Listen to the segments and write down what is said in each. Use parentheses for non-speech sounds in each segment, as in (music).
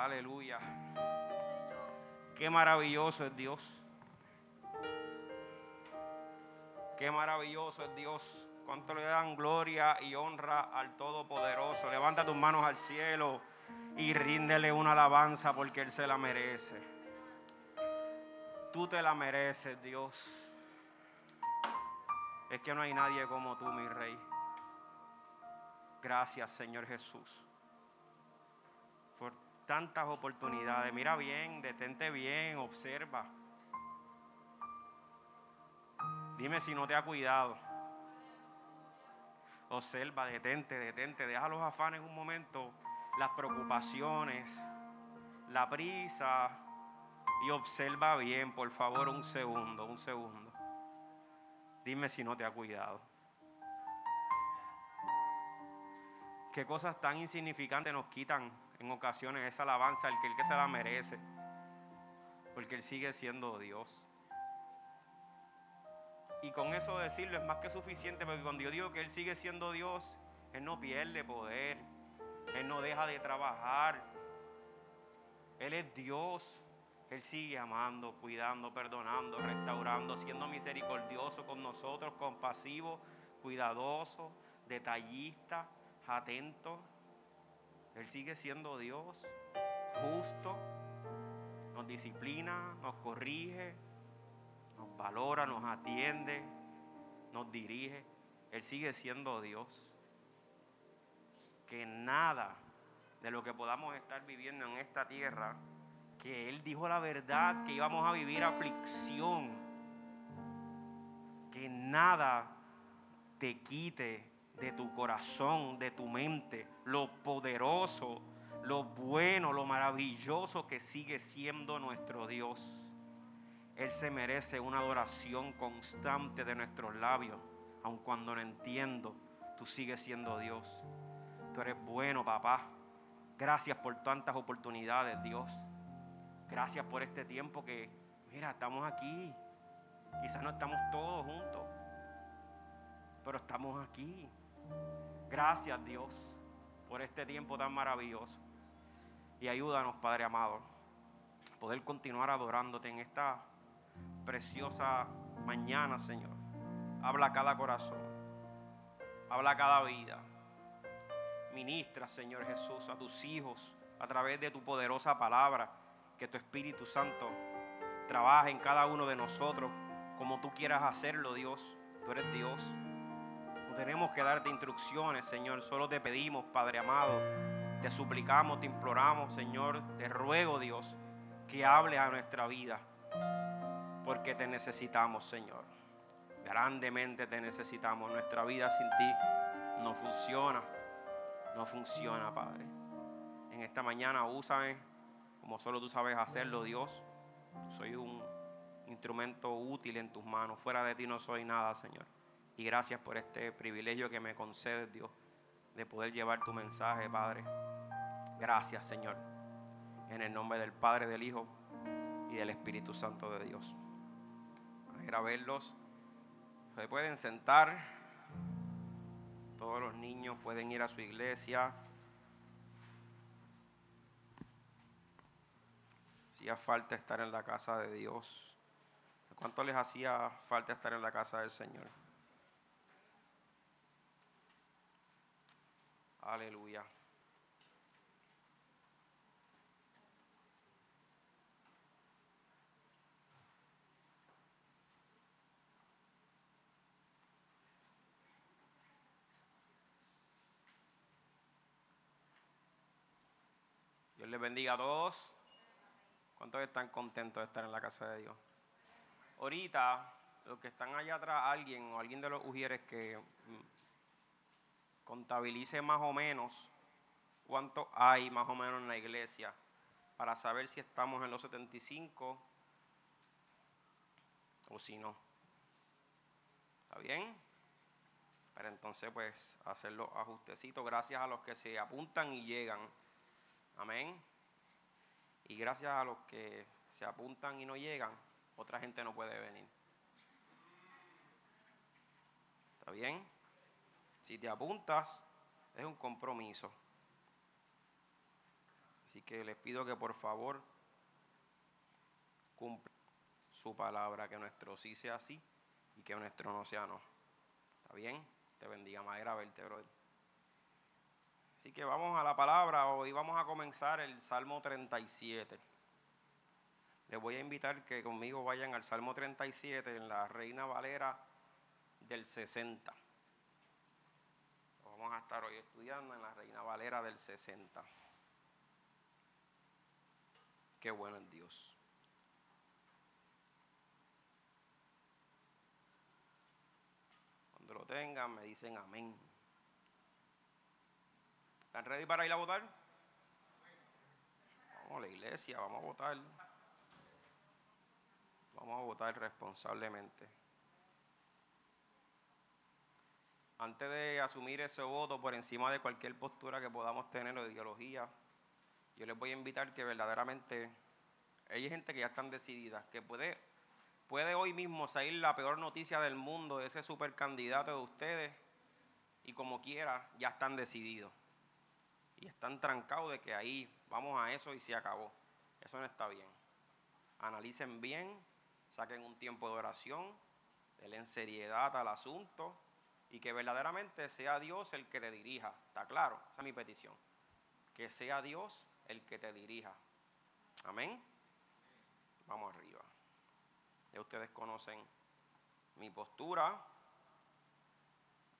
Aleluya. Qué maravilloso es Dios. Qué maravilloso es Dios. Cuánto le dan gloria y honra al Todopoderoso. Levanta tus manos al cielo y ríndele una alabanza porque Él se la merece. Tú te la mereces, Dios. Es que no hay nadie como tú, mi rey. Gracias, Señor Jesús, tantas oportunidades. Mira bien, detente bien, observa. Dime si no te ha cuidado. Observa, detente, detente. Deja los afanes un momento, las preocupaciones, la prisa. Y observa bien, por favor, un segundo, un segundo. Dime si no te ha cuidado. Qué cosas tan insignificantes nos quitan en ocasiones esa alabanza al que el que se la merece. Porque Él sigue siendo Dios. Y con eso decirlo es más que suficiente porque cuando yo digo que Él sigue siendo Dios, Él no pierde poder. Él no deja de trabajar. Él es Dios. Él sigue amando, cuidando, perdonando, restaurando, siendo misericordioso con nosotros, compasivo, cuidadoso, detallista, atento. Él sigue siendo Dios, justo, nos disciplina, nos corrige, nos valora, nos atiende, nos dirige. Él sigue siendo Dios. Que nada de lo que podamos estar viviendo en esta tierra que Él dijo la verdad, que íbamos a vivir aflicción, que nada te quite de tu corazón, de tu mente, lo poderoso, lo bueno, lo maravilloso que sigue siendo nuestro Dios. Él se merece una adoración constante de nuestros labios, aun cuando no entiendo, tú sigues siendo Dios. Tú eres bueno, papá. Gracias por tantas oportunidades, Dios. Gracias por este tiempo que, mira, estamos aquí. Quizás no estamos todos juntos, pero estamos aquí. Gracias Dios por este tiempo tan maravilloso. Y ayúdanos, Padre amado, a poder continuar adorándote en esta preciosa mañana, Señor. Habla cada corazón. Habla cada vida. Ministra, Señor Jesús, a tus hijos a través de tu poderosa palabra que tu Espíritu Santo trabaje en cada uno de nosotros como tú quieras hacerlo, Dios. Tú eres Dios. No tenemos que darte instrucciones, Señor. Solo te pedimos, Padre amado. Te suplicamos, te imploramos, Señor. Te ruego, Dios, que hables a nuestra vida. Porque te necesitamos, Señor. Grandemente te necesitamos. Nuestra vida sin ti no funciona. No funciona, Padre. En esta mañana úsame como solo tú sabes hacerlo, Dios. Soy un instrumento útil en tus manos. Fuera de ti no soy nada, Señor. Y gracias por este privilegio que me concedes, Dios, de poder llevar tu mensaje, Padre. Gracias, Señor. En el nombre del Padre, del Hijo y del Espíritu Santo de Dios. A verlos. Se pueden sentar. Todos los niños pueden ir a su iglesia. hacía falta estar en la casa de Dios? ¿Cuánto les hacía falta estar en la casa del Señor? Aleluya. Dios les bendiga a todos. ¿Cuántos están contentos de estar en la casa de Dios? Ahorita, los que están allá atrás, alguien o alguien de los ujieres que mm, contabilice más o menos cuánto hay más o menos en la iglesia para saber si estamos en los 75 o si no. ¿Está bien? Pero entonces pues hacer los ajustecitos gracias a los que se apuntan y llegan. Amén. Y gracias a los que se apuntan y no llegan, otra gente no puede venir. ¿Está bien? Si te apuntas, es un compromiso. Así que les pido que por favor cumplan su palabra, que nuestro sí sea sí y que nuestro no sea no. ¿Está bien? Te bendiga, madera, verte. Así que vamos a la palabra. Hoy vamos a comenzar el Salmo 37. Les voy a invitar que conmigo vayan al Salmo 37 en la Reina Valera del 60. Vamos a estar hoy estudiando en la Reina Valera del 60. Qué bueno es Dios. Cuando lo tengan, me dicen amén. ¿Están ready para ir a votar? Vamos a la iglesia, vamos a votar. Vamos a votar responsablemente. Antes de asumir ese voto por encima de cualquier postura que podamos tener o de ideología, yo les voy a invitar que verdaderamente hay gente que ya están decididas, que puede, puede hoy mismo salir la peor noticia del mundo de ese supercandidato de ustedes y como quiera ya están decididos y están trancados de que ahí vamos a eso y se acabó. Eso no está bien. Analicen bien, saquen un tiempo de oración, denle seriedad al asunto y que verdaderamente sea Dios el que te dirija. ¿Está claro? Esa es mi petición. Que sea Dios el que te dirija. Amén. Vamos arriba. Ya ustedes conocen mi postura.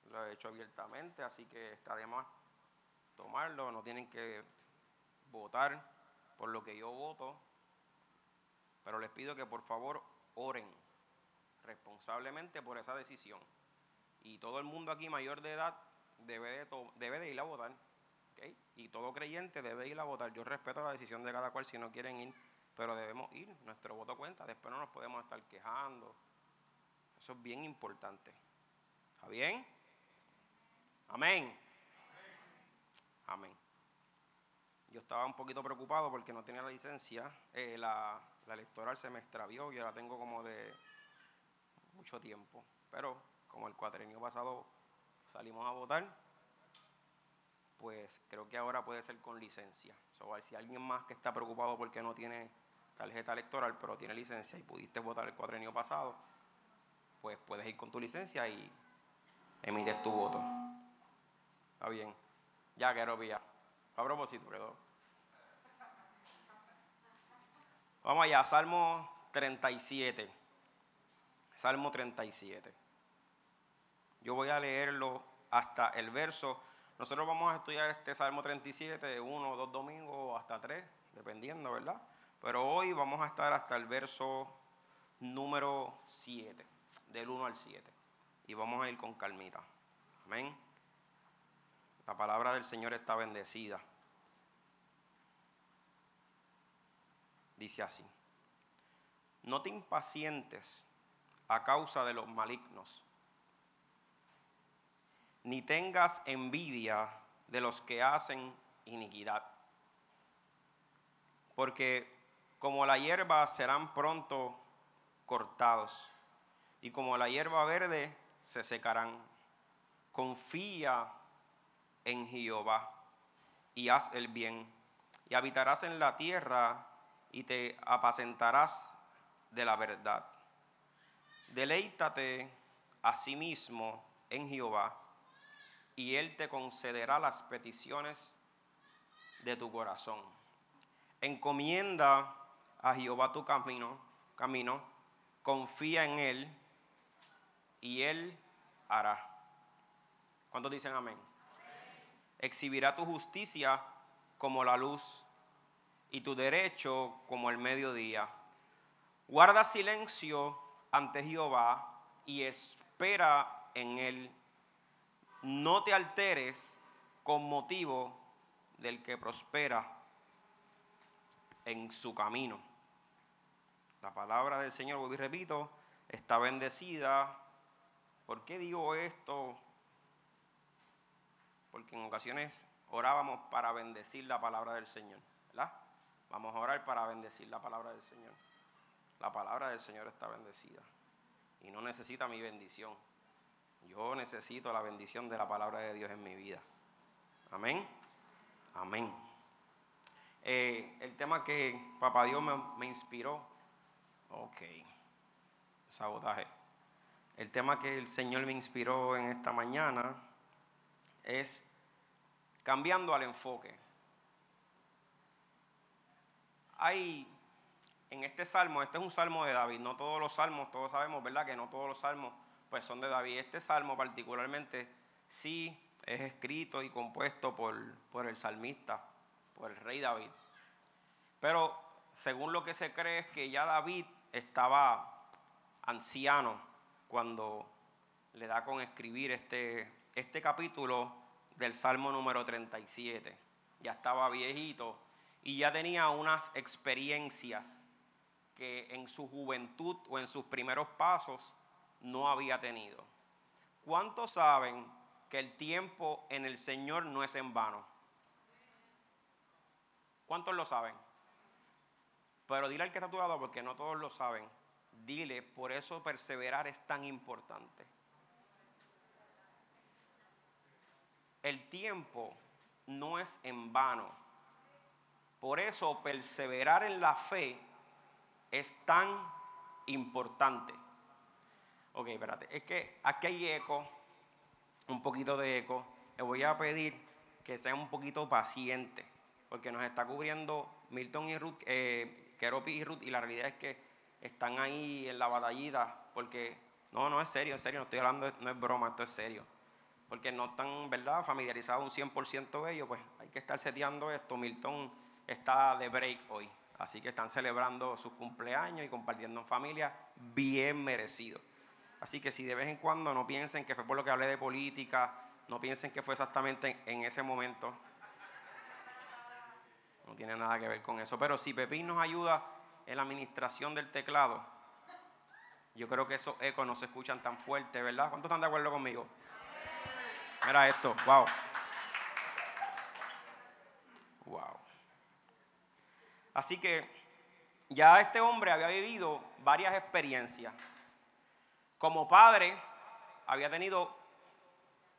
Lo he hecho abiertamente, así que está de más tomarlo, no tienen que votar por lo que yo voto, pero les pido que por favor oren responsablemente por esa decisión. Y todo el mundo aquí mayor de edad debe de, debe de ir a votar. Y todo creyente debe ir a votar. Yo respeto la decisión de cada cual si no quieren ir, pero debemos ir. Nuestro voto cuenta. Después no nos podemos estar quejando. Eso es bien importante. ¿Está bien? Amén. Amén. Yo estaba un poquito preocupado porque no tenía la licencia. Eh, la, electoral se me extravió, yo la tengo como de mucho tiempo. Pero como el cuatrenio pasado salimos a votar, pues creo que ahora puede ser con licencia. Si alguien más que está preocupado porque no tiene tarjeta electoral, pero tiene licencia y pudiste votar el cuatrenio pasado, pues puedes ir con tu licencia y emites tu voto. Está bien. Ya quiero pillar. A propósito, perdón. Vamos allá, Salmo 37. Salmo 37. Yo voy a leerlo hasta el verso. Nosotros vamos a estudiar este Salmo 37 de uno o dos domingos hasta tres, dependiendo, ¿verdad? Pero hoy vamos a estar hasta el verso número 7, del 1 al 7. Y vamos a ir con calmita. Amén. La palabra del Señor está bendecida. Dice así, no te impacientes a causa de los malignos, ni tengas envidia de los que hacen iniquidad, porque como la hierba serán pronto cortados, y como la hierba verde se secarán. Confía en Jehová y haz el bien, y habitarás en la tierra y te apacentarás de la verdad. Deleítate a sí mismo en Jehová, y Él te concederá las peticiones de tu corazón. Encomienda a Jehová tu camino, camino, confía en Él, y Él hará. ¿Cuántos dicen amén? exhibirá tu justicia como la luz y tu derecho como el mediodía. Guarda silencio ante Jehová y espera en él. No te alteres con motivo del que prospera en su camino. La palabra del Señor, vuelvo y repito, está bendecida. ¿Por qué digo esto? porque en ocasiones orábamos para bendecir la palabra del Señor, ¿verdad? Vamos a orar para bendecir la palabra del Señor. La palabra del Señor está bendecida y no necesita mi bendición. Yo necesito la bendición de la palabra de Dios en mi vida. Amén. Amén. Eh, el tema que Papá Dios me, me inspiró. Ok. Sabotaje. El tema que el Señor me inspiró en esta mañana es cambiando al enfoque. Hay en este salmo, este es un salmo de David, no todos los salmos, todos sabemos, ¿verdad? Que no todos los salmos pues son de David. Este salmo particularmente sí es escrito y compuesto por, por el salmista, por el rey David. Pero según lo que se cree es que ya David estaba anciano cuando le da con escribir este, este capítulo del Salmo número 37. Ya estaba viejito y ya tenía unas experiencias que en su juventud o en sus primeros pasos no había tenido. ¿Cuántos saben que el tiempo en el Señor no es en vano? ¿Cuántos lo saben? Pero dile al que está a tu lado, porque no todos lo saben, dile, por eso perseverar es tan importante. El tiempo no es en vano. Por eso perseverar en la fe es tan importante. Ok, espérate. Es que aquí hay eco, un poquito de eco. Le voy a pedir que sea un poquito paciente, porque nos está cubriendo Milton y Ruth, eh, Keropi y Ruth, y la realidad es que están ahí en la batallita, porque no, no es serio, es serio, no estoy hablando, no es broma, esto es serio. Porque no están, ¿verdad?, familiarizados un 100% de ellos, pues hay que estar seteando esto. Milton está de break hoy. Así que están celebrando sus cumpleaños y compartiendo en familia, bien merecido. Así que si de vez en cuando no piensen que fue por lo que hablé de política, no piensen que fue exactamente en ese momento. No tiene nada que ver con eso. Pero si Pepín nos ayuda en la administración del teclado, yo creo que esos ecos no se escuchan tan fuerte, ¿verdad? ¿Cuántos están de acuerdo conmigo? Mira esto, wow. Así que ya este hombre había vivido varias experiencias. Como padre, había tenido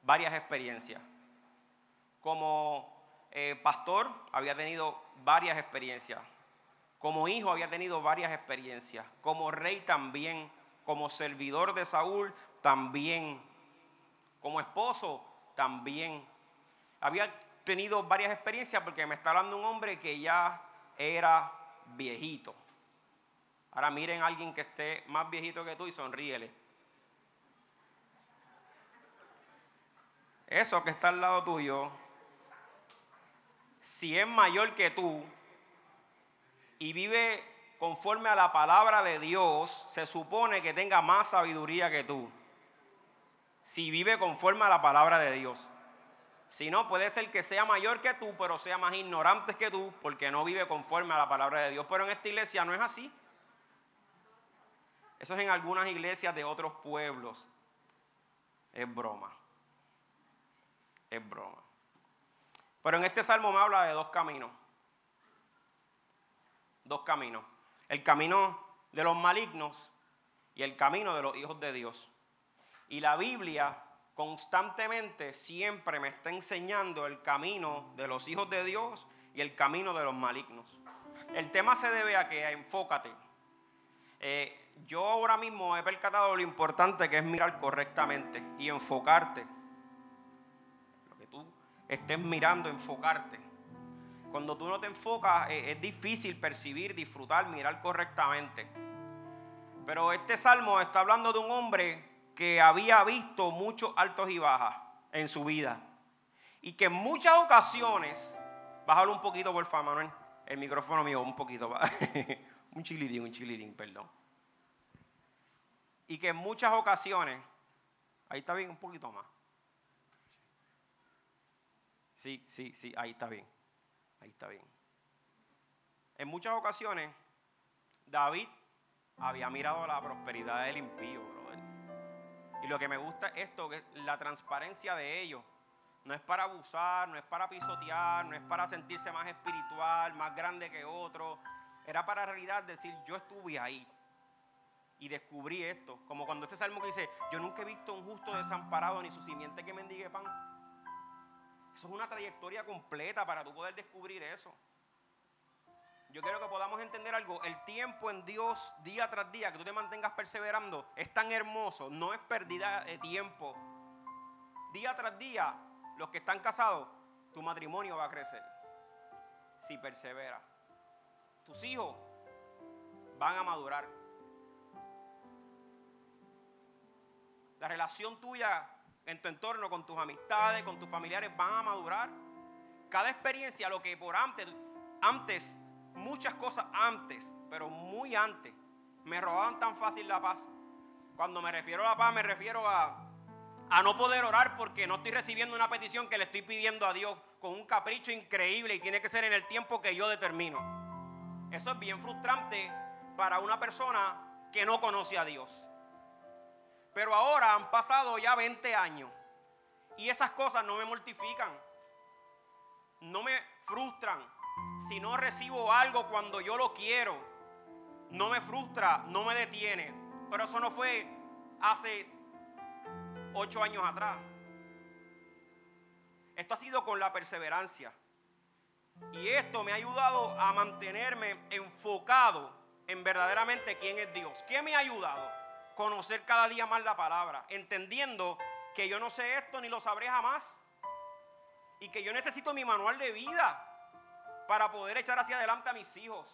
varias experiencias. Como eh, pastor, había tenido varias experiencias. Como hijo, había tenido varias experiencias. Como rey también. Como servidor de Saúl, también. Como esposo, también. Había tenido varias experiencias porque me está hablando un hombre que ya era viejito. Ahora miren a alguien que esté más viejito que tú y sonríele. Eso que está al lado tuyo, si es mayor que tú y vive conforme a la palabra de Dios, se supone que tenga más sabiduría que tú. Si vive conforme a la palabra de Dios. Si no, puede ser que sea mayor que tú, pero sea más ignorante que tú, porque no vive conforme a la palabra de Dios. Pero en esta iglesia no es así. Eso es en algunas iglesias de otros pueblos. Es broma. Es broma. Pero en este salmo me habla de dos caminos. Dos caminos. El camino de los malignos y el camino de los hijos de Dios. Y la Biblia constantemente siempre me está enseñando el camino de los hijos de Dios y el camino de los malignos. El tema se debe a que enfócate. Eh, yo ahora mismo he percatado lo importante que es mirar correctamente y enfocarte. Estés mirando, enfocarte. Cuando tú no te enfocas eh, es difícil percibir, disfrutar, mirar correctamente. Pero este salmo está hablando de un hombre que había visto muchos altos y bajas en su vida. Y que en muchas ocasiones, bájalo un poquito por favor, Manuel, el micrófono mío, un poquito, (laughs) un chilirín, un chilirín, perdón. Y que en muchas ocasiones, ahí está bien, un poquito más. Sí, sí, sí, ahí está bien, ahí está bien. En muchas ocasiones, David había mirado la prosperidad del impío, y lo que me gusta es esto, que la transparencia de ellos. No es para abusar, no es para pisotear, no es para sentirse más espiritual, más grande que otro. Era para realidad decir, yo estuve ahí y descubrí esto. Como cuando ese salmo que dice, yo nunca he visto un justo desamparado ni su simiente que mendigue pan. Eso es una trayectoria completa para tú poder descubrir eso. yo quiero que podamos entender algo. El tiempo en Dios, día tras día, que tú te mantengas perseverando, es tan hermoso. No es pérdida de tiempo. Día tras día, los que están casados, tu matrimonio va a crecer. Si persevera. Tus hijos van a madurar. La relación tuya en tu entorno, con tus amistades, con tus familiares, van a madurar. Cada experiencia, lo que por antes, antes muchas cosas antes, pero muy antes, me robaban tan fácil la paz. Cuando me refiero a la paz, me refiero a, a no poder orar porque no estoy recibiendo una petición que le estoy pidiendo a Dios con un capricho increíble y tiene que ser en el tiempo que yo determino. Eso es bien frustrante para una persona que no conoce a Dios. Pero ahora han pasado ya 20 años y esas cosas no me mortifican, no me frustran, si no recibo algo cuando yo lo quiero, no me frustra, no me detiene. Pero eso no fue hace ocho años atrás. Esto ha sido con la perseverancia. Y esto me ha ayudado a mantenerme enfocado en verdaderamente quién es Dios. ¿Qué me ha ayudado? Conocer cada día más la palabra, entendiendo que yo no sé esto ni lo sabré jamás. Y que yo necesito mi manual de vida para poder echar hacia adelante a mis hijos.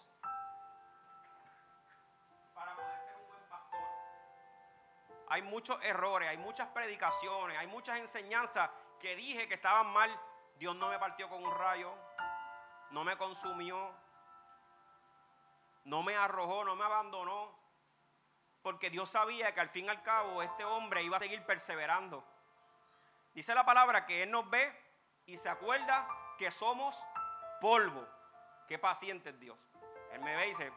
Para poder ser un buen pastor. Hay muchos errores, hay muchas predicaciones, hay muchas enseñanzas que dije que estaban mal. Dios no me partió con un rayo, no me consumió, no me arrojó, no me abandonó. Porque Dios sabía que al fin y al cabo este hombre iba a seguir perseverando. Dice la palabra que Él nos ve y se acuerda que somos polvo. Qué paciente es Dios. Él me ve y dice,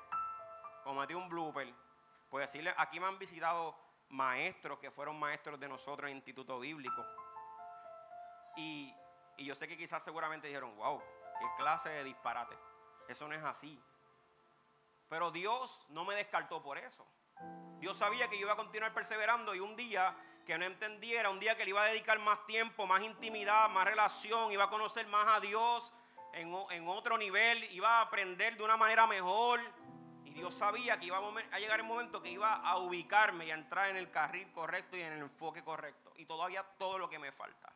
cometí un blooper. Pues decirle, aquí me han visitado maestros que fueron maestros de nosotros en el Instituto Bíblico. Y, y yo sé que quizás seguramente dijeron, wow, qué clase de disparate. Eso no es así. Pero Dios no me descartó por eso. Dios sabía que yo iba a continuar perseverando y un día que no entendiera, un día que le iba a dedicar más tiempo, más intimidad, más relación, iba a conocer más a Dios, en, otro nivel, iba a aprender de una manera mejor. Y Dios sabía que iba a llegar el momento que iba a ubicarme y a entrar en el carril correcto y en el enfoque correcto. Y todavía todo lo que me falta.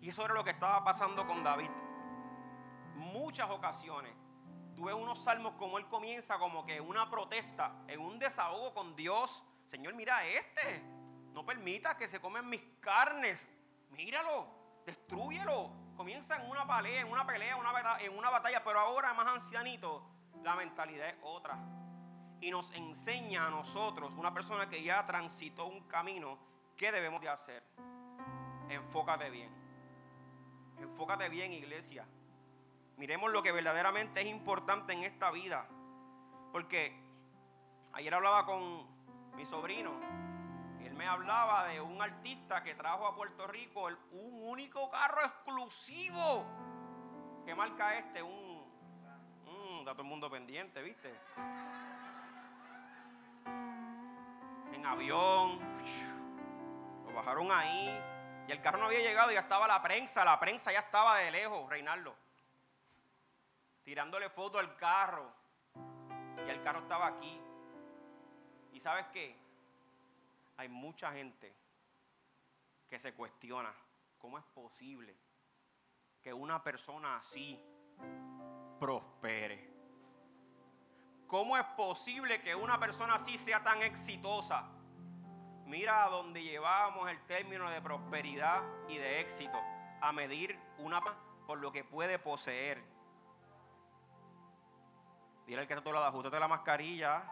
Y eso era lo que estaba pasando con David. Muchas ocasiones tuve unos salmos como él comienza, como que una protesta, en un desahogo con Dios. Señor, mira este. No permita que se comen mis carnes. Míralo, destruyelo comienza en una pelea, en una pelea, en una batalla, pero ahora más ancianito, la mentalidad es otra. Y nos enseña a nosotros, una persona que ya transitó un camino, ¿qué debemos de hacer? Enfócate bien. Enfócate bien, iglesia. Miremos lo que verdaderamente es importante en esta vida. Porque ayer hablaba con mi sobrino me hablaba de un artista que trajo a Puerto Rico un único carro exclusivo. ¿Qué marca este? Un. Mm, está todo el mundo pendiente, ¿viste? En avión. Lo bajaron ahí. Y el carro no había llegado y ya estaba la prensa. La prensa ya estaba de lejos, Reinaldo. Tirándole foto al carro. Y el carro estaba aquí. ¿Y sabes qué? hay mucha gente que se cuestiona cómo es posible que una persona así prospere. ¿Cómo es posible que una persona así sea tan exitosa? Mira a dónde llevamos el término de prosperidad y de éxito, a medir una por lo que puede poseer. Dile al que está a tu lado, ajustate la mascarilla.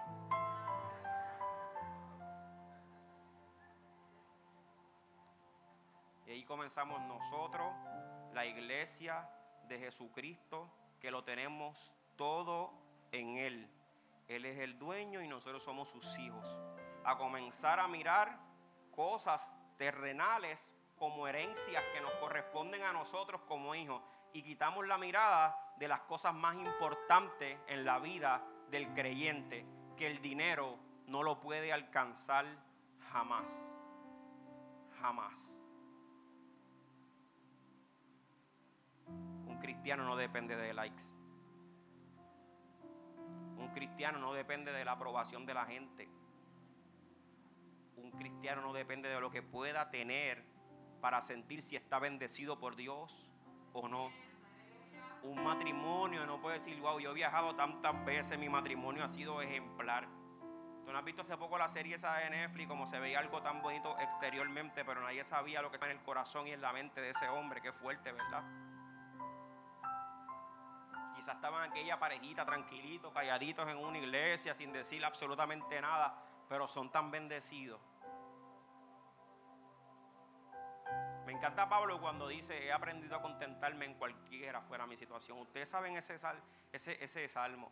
Y ahí comenzamos nosotros, la iglesia de Jesucristo, que lo tenemos todo en Él. Él es el dueño y nosotros somos sus hijos. A comenzar a mirar cosas terrenales como herencias que nos corresponden a nosotros como hijos y quitamos la mirada de las cosas más importantes en la vida del creyente, que el dinero no lo puede alcanzar jamás. Jamás. cristiano no depende de likes. cristiano no depende de la aprobación de la gente. Un cristiano no depende de lo que pueda tener para sentir si está bendecido por Dios o no. Un matrimonio no puede decir, wow, yo he viajado tantas veces, mi matrimonio ha sido ejemplar. Tú no has visto hace poco la serie esa de Netflix, como se veía algo tan bonito exteriormente, pero nadie sabía lo que estaba en el corazón y en la mente de ese hombre. Qué fuerte, ¿verdad? Quizás estaban aquella parejita tranquilitos, calladitos en una iglesia, sin decir absolutamente nada, pero son tan bendecidos. Encanta Pablo cuando dice, he aprendido a contentarme en cualquiera fuera mi situación. Ustedes saben ese, ese, ese salmo,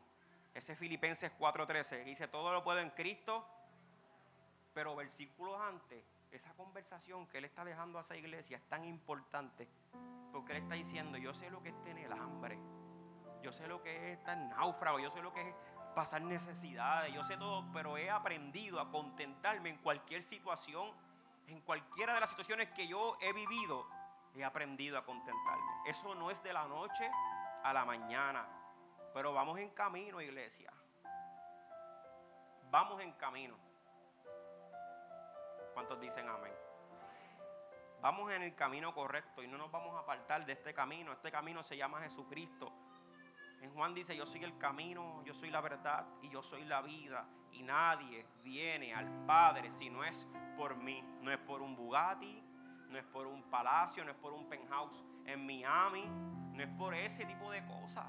ese Filipenses 4:13, dice, todo lo puedo en Cristo, pero versículos antes, esa conversación que él está dejando a esa iglesia es tan importante, porque él está diciendo, yo sé lo que es tener hambre. Yo sé lo que es estar náufrago, yo sé lo que es pasar necesidades, yo sé todo, pero he aprendido a contentarme en cualquier situación, en cualquiera de las situaciones que yo he vivido, he aprendido a contentarme. Eso no es de la noche a la mañana, pero vamos en camino, iglesia. Vamos en camino. ¿Cuántos dicen amén? Vamos en el camino correcto y no nos vamos a apartar de este camino. Este camino se llama Jesucristo. En Juan dice, yo soy el camino, yo soy la verdad y yo soy la vida. Y nadie viene al Padre si no es por mí. No es por un Bugatti, no es por un palacio, no es por un penthouse en Miami, no es por ese tipo de cosas.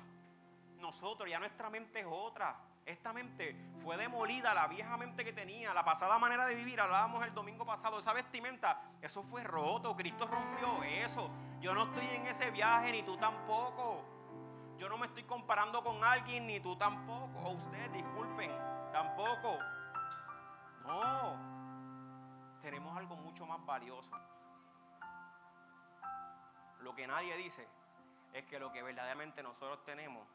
Nosotros ya nuestra mente es otra. Esta mente fue demolida, la vieja mente que tenía, la pasada manera de vivir, hablábamos el domingo pasado, esa vestimenta, eso fue roto, Cristo rompió eso. Yo no estoy en ese viaje, ni tú tampoco. Yo no me estoy comparando con alguien, ni tú tampoco. O ustedes, disculpen, tampoco. No. Tenemos algo mucho más valioso. Lo que nadie dice es que lo que verdaderamente nosotros tenemos,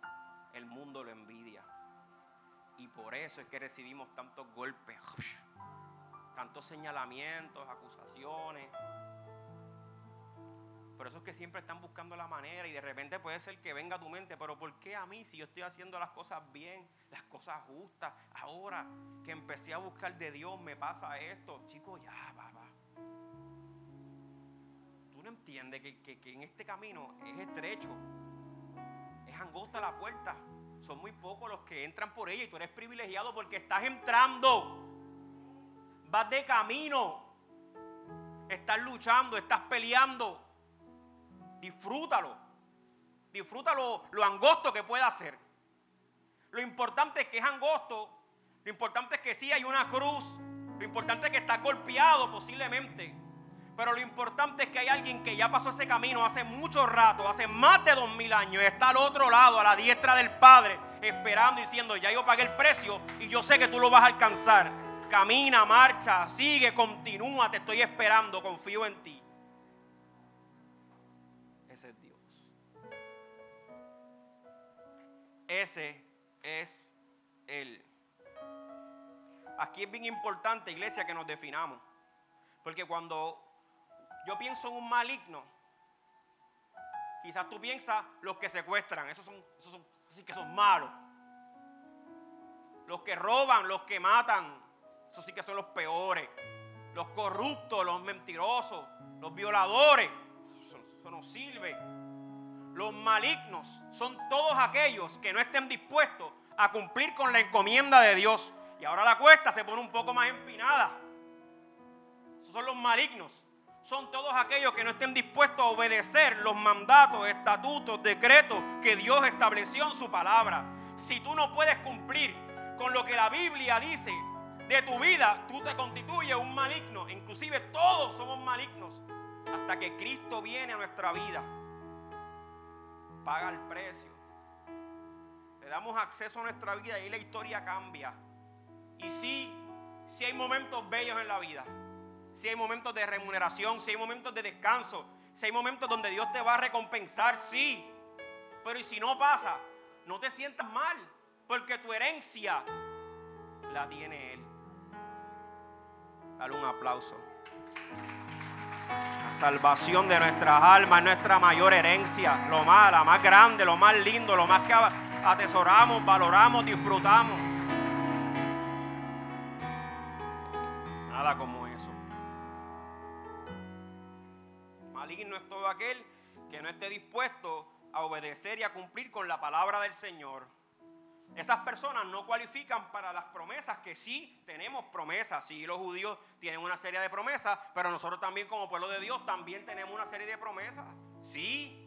el mundo lo envidia. Y por eso es que recibimos tantos golpes, (laughs) tantos señalamientos, acusaciones. Por eso es que siempre están buscando la manera y de repente puede ser que venga a tu mente, pero ¿por qué a mí si yo estoy haciendo las cosas bien, las cosas justas? Ahora que empecé a buscar de Dios me pasa esto. Chicos, ya, va, va. Tú no entiendes que, que en este camino es estrecho, es angosta la puerta. Son muy pocos los que entran por ella y tú eres privilegiado porque estás entrando. Vas de camino. Estás luchando, estás peleando. Disfrútalo. Disfrútalo lo angosto que pueda ser. Lo importante es que es angosto. Lo importante es que sí hay una cruz. Lo importante es que está golpeado posiblemente. Pero lo importante es que hay alguien que ya pasó ese camino hace mucho rato, hace más de dos mil años, está al otro lado, a la diestra del Padre, esperando y diciendo, ya yo pagué el precio y yo sé que tú lo vas a alcanzar. Camina, marcha, sigue, continúa, te estoy esperando, confío en ti. Ese es Él. Aquí es bien importante, iglesia, que nos definamos. Porque cuando yo pienso en un maligno, quizás tú piensas los que secuestran, esos son, esos sí que son malos. Los que roban, los que matan, esos sí que son los peores. Los corruptos, los mentirosos, los violadores, eso no sirve. Los malignos son todos aquellos que no estén dispuestos a cumplir con la encomienda de Dios. Y ahora la cuesta se pone un poco más empinada. Esos son los malignos. Son todos aquellos que no estén dispuestos a obedecer los mandatos, estatutos, decretos que Dios estableció en su palabra. Si tú no puedes cumplir con lo que la Biblia dice de tu vida, tú te constituyes un maligno. Inclusive todos somos malignos hasta que Cristo viene a nuestra vida paga el precio. Le damos acceso a nuestra vida y la historia cambia. Y sí, sí hay momentos bellos en la vida. Si hay momentos de remuneración, si hay momentos de descanso, si hay momentos donde Dios te va a recompensar, sí. Pero y si no pasa, no te sientas mal, porque tu herencia la tiene Él. Dale un aplauso. La salvación de nuestras almas es nuestra mayor herencia, lo más, la más grande, lo más lindo, lo más que atesoramos, valoramos, disfrutamos. Nada como eso. Maligno es todo aquel que no esté dispuesto a obedecer y a cumplir con la palabra del Señor. Esas personas no cualifican para las promesas, que sí tenemos promesas. Sí, los judíos tienen una serie de promesas, pero nosotros también como pueblo de Dios también tenemos una serie de promesas. Sí.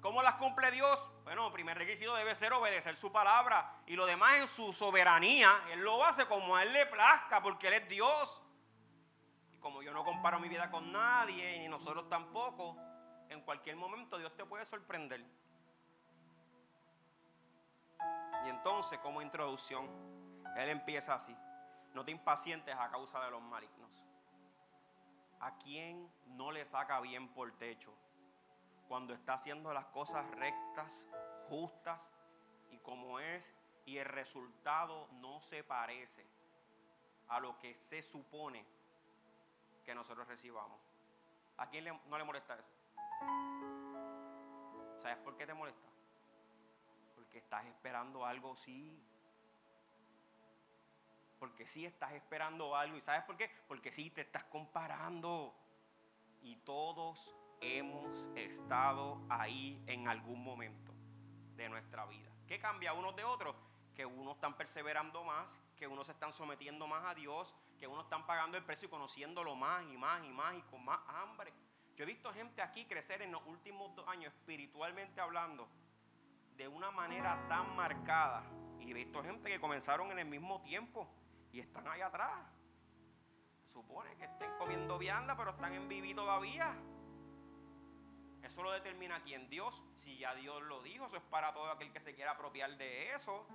¿Cómo las cumple Dios? Bueno, el primer requisito debe ser obedecer su palabra y lo demás en su soberanía. Él lo hace como a Él le plazca porque Él es Dios. Y como yo no comparo mi vida con nadie, ni nosotros tampoco, en cualquier momento Dios te puede sorprender. Y entonces, como introducción, Él empieza así. No te impacientes a causa de los malignos. ¿A quién no le saca bien por techo? Cuando está haciendo las cosas rectas, justas y como es, y el resultado no se parece a lo que se supone que nosotros recibamos. ¿A quién no le molesta eso? ¿Sabes por qué te molesta? Porque estás esperando algo, sí. Porque sí estás esperando algo. ¿Y sabes por qué? Porque sí te estás comparando. Y todos hemos estado ahí en algún momento de nuestra vida. ¿Qué cambia unos de otros? Que unos están perseverando más, que unos se están sometiendo más a Dios, que unos están pagando el precio y conociéndolo más y más y más y con más hambre. Yo he visto gente aquí crecer en los últimos dos años, espiritualmente hablando, de una manera tan marcada. Y he visto gente que comenzaron en el mismo tiempo y están ahí atrás. supone que estén comiendo vianda, pero están en viví todavía. Eso lo determina quién Dios. Si ya Dios lo dijo, eso es para todo aquel que se quiera apropiar de eso.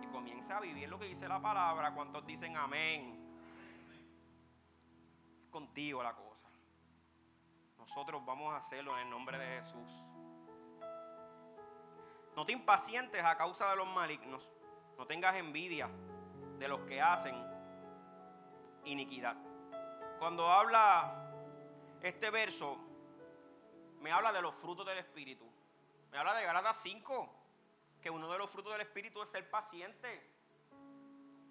Y comienza a vivir lo que dice la palabra. ¿Cuántos dicen amén? contigo la cosa. Nosotros vamos a hacerlo en el nombre de Jesús. No te impacientes a causa de los malignos. No tengas envidia de los que hacen iniquidad. Cuando habla este verso, me habla de los frutos del Espíritu. Me habla de Galatas 5, que uno de los frutos del Espíritu es ser paciente.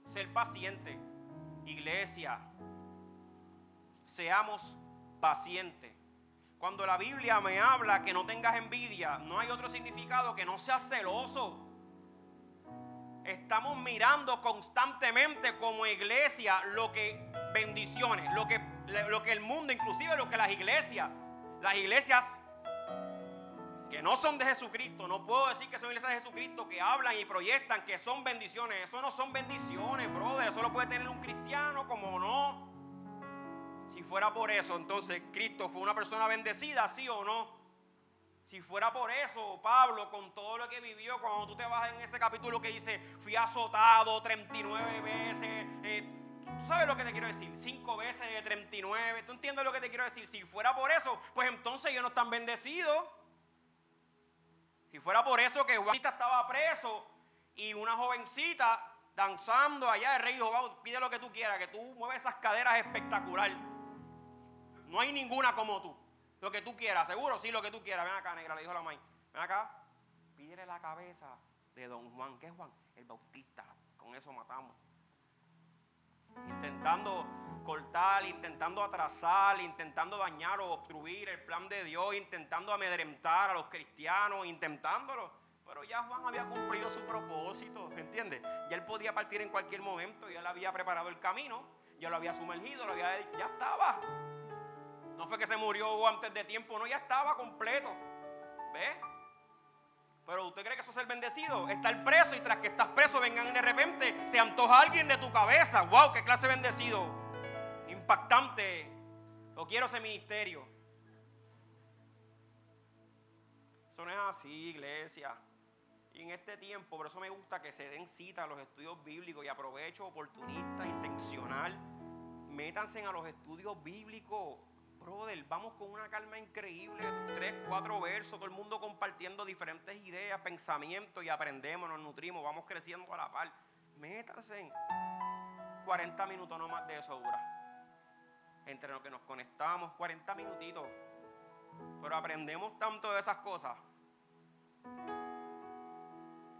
Ser paciente. Iglesia, seamos pacientes. Cuando la Biblia me habla que no tengas envidia, no hay otro significado que no seas celoso. Estamos mirando constantemente como iglesia lo que bendiciones, lo que, lo que el mundo, inclusive lo que las iglesias, las iglesias que no son de Jesucristo, no puedo decir que son iglesias de Jesucristo que hablan y proyectan que son bendiciones. Eso no son bendiciones, brother. Eso lo puede tener un cristiano como no. Si fuera por eso, entonces Cristo fue una persona bendecida, sí o no. Si fuera por eso, Pablo, con todo lo que vivió, cuando tú te vas en ese capítulo que dice, fui azotado 39 veces, eh, tú sabes lo que te quiero decir, 5 veces de 39, tú entiendes lo que te quiero decir. Si fuera por eso, pues entonces ellos no están bendecidos. Si fuera por eso que Juanita estaba preso y una jovencita danzando allá, el rey dijo, pide lo que tú quieras, que tú mueves esas caderas espectacular. No hay ninguna como tú. Lo que tú quieras, seguro, sí, lo que tú quieras. Ven acá, negra, le dijo la maíz. Ven acá, pídele la cabeza de don Juan. ¿Qué es Juan? El Bautista. Con eso matamos. Intentando cortar, intentando atrasar, intentando dañar o obstruir el plan de Dios, intentando amedrentar a los cristianos, intentándolo. Pero ya Juan había cumplido su propósito, ¿me entiendes? Ya él podía partir en cualquier momento, ya él había preparado el camino, ya lo había sumergido, lo había, ya estaba. No fue que se murió antes de tiempo, no, ya estaba completo. ¿Ves? Pero usted cree que eso es el bendecido, estar preso y tras que estás preso vengan de repente, se antoja alguien de tu cabeza. ¡Wow! ¡Qué clase de bendecido! Impactante. Lo quiero ese ministerio. Eso no es así, iglesia. Y en este tiempo, por eso me gusta que se den cita a los estudios bíblicos y aprovecho oportunista, intencional. Métanse a los estudios bíblicos brother, vamos con una calma increíble, tres, cuatro versos, todo el mundo compartiendo diferentes ideas, pensamientos y aprendemos, nos nutrimos, vamos creciendo a la par. Métanse. 40 minutos no más de eso dura. Entre los que nos conectamos, 40 minutitos. Pero aprendemos tanto de esas cosas.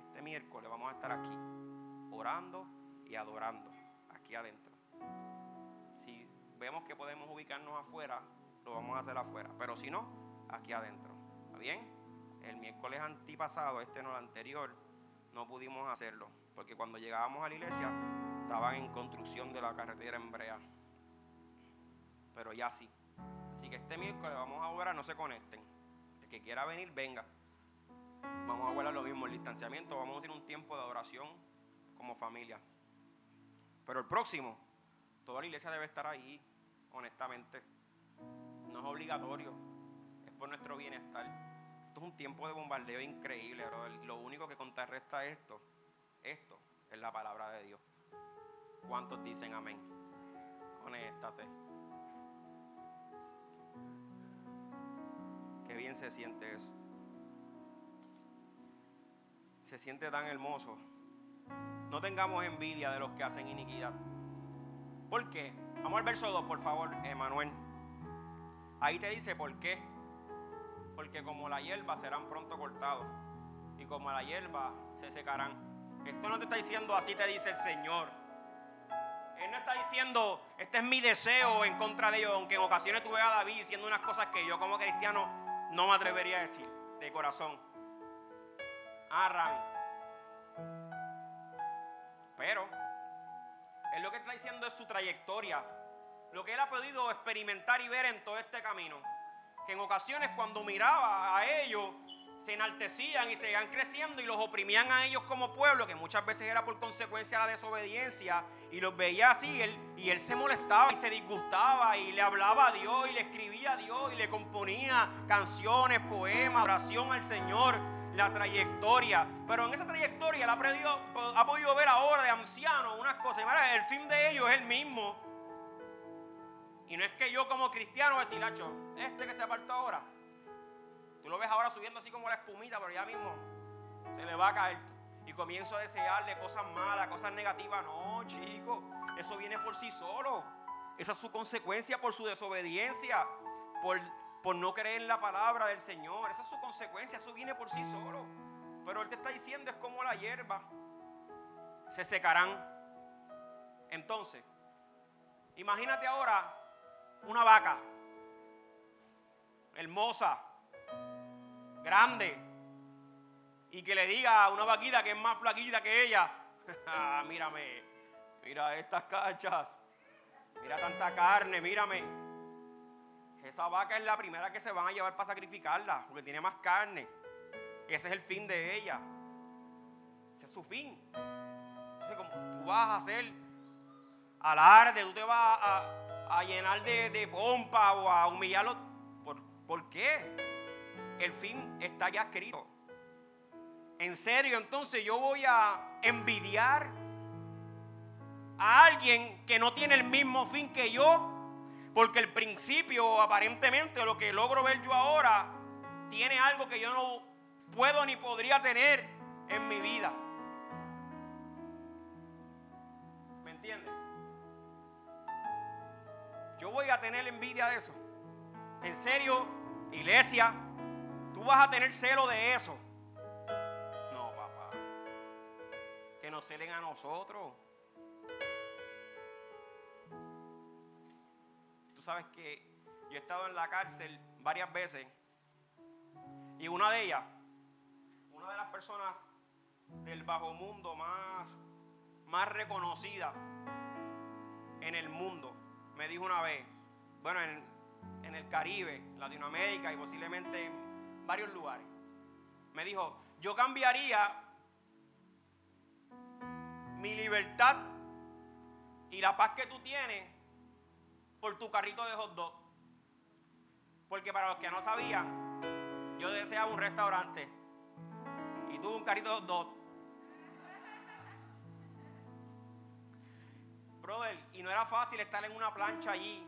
Este miércoles vamos a estar aquí, orando y adorando, aquí adentro. Vemos que podemos ubicarnos afuera, lo vamos a hacer afuera. Pero si no, aquí adentro. ¿Está bien? El miércoles antipasado, este no el anterior, no pudimos hacerlo. Porque cuando llegábamos a la iglesia, estaban en construcción de la carretera en. Pero ya sí. Así que este miércoles vamos a orar, no se conecten. El que quiera venir, venga. Vamos a guardar lo mismo, el distanciamiento. Vamos a tener un tiempo de adoración como familia. Pero el próximo, toda la iglesia debe estar ahí, honestamente. No es obligatorio, es por nuestro bienestar. Esto es un tiempo de bombardeo increíble, Lo único que contrarresta esto, esto, es la palabra de Dios. ¿Cuántos dicen amén? Conéctate. Qué bien se siente eso. Se siente tan hermoso. No tengamos envidia de los que hacen iniquidad. ¿Por qué? Vamos al verso 2, por favor, Emanuel. Ahí te dice por qué. Porque como la hierba serán pronto cortados. Y como la hierba se secarán. Esto no te está diciendo así, te dice el Señor. Él no está diciendo, este es mi deseo en contra de ellos, aunque en ocasiones tuve a David diciendo unas cosas que yo como cristiano no me atrevería a decir de corazón. Ah, Rami. Pero él lo que está diciendo es su trayectoria, lo que él ha podido experimentar y ver en todo este camino. Que en ocasiones cuando miraba a ellos, se enaltecían y se iban creciendo y los oprimían a ellos como pueblo, que muchas veces era por consecuencia de la desobediencia, y los veía así, él, y él se molestaba y se disgustaba y le hablaba a Dios y le escribía a Dios y le componía canciones, poemas, oración al Señor, la trayectoria. Pero en esa trayectoria ha, podido, ha podido ver ahora de anciano unas cosas, y el fin de ellos es el mismo. Y no es que yo como cristiano decir, Lacho, este que se apartó ahora, Tú lo ves ahora subiendo así como la espumita, pero ya mismo se le va a caer. Y comienzo a desearle cosas malas, cosas negativas. No, chicos, eso viene por sí solo. Esa es su consecuencia por su desobediencia, por, por no creer en la palabra del Señor. Esa es su consecuencia, eso viene por sí solo. Pero Él te está diciendo es como la hierba. Se secarán. Entonces, imagínate ahora una vaca hermosa, grande y que le diga a una vaquita que es más flaquita que ella, (laughs) ah, mírame, mira estas cachas, mira tanta carne, mírame. Esa vaca es la primera que se van a llevar para sacrificarla, porque tiene más carne. Ese es el fin de ella. Ese es su fin. Entonces, como tú vas a hacer alarde, tú te vas a, llenar de, de, pompa o a humillarlo. ¿Por, ¿Por qué? el fin está ya escrito. En serio, entonces yo voy a envidiar a alguien que no tiene el mismo fin que yo, porque el principio, aparentemente, lo que logro ver yo ahora, tiene algo que yo no puedo ni podría tener en mi vida. ¿Me entiendes? Yo voy a tener envidia de eso. En serio, iglesia, Tú vas a tener celo de eso. No, papá. Que nos celen a nosotros. Sabes que yo he estado en la cárcel varias veces. Y una de ellas, una de las personas del bajo mundo más, más reconocida en el mundo, me dijo una vez, bueno, en, en el Caribe, Latinoamérica y posiblemente varios lugares. Me dijo, yo cambiaría mi libertad y la paz que tú tienes por tu carrito de hot dog. Porque para los que no sabían, yo deseaba un restaurante y tuve un carrito de hot dog. Brother, y no era fácil estar en una plancha allí.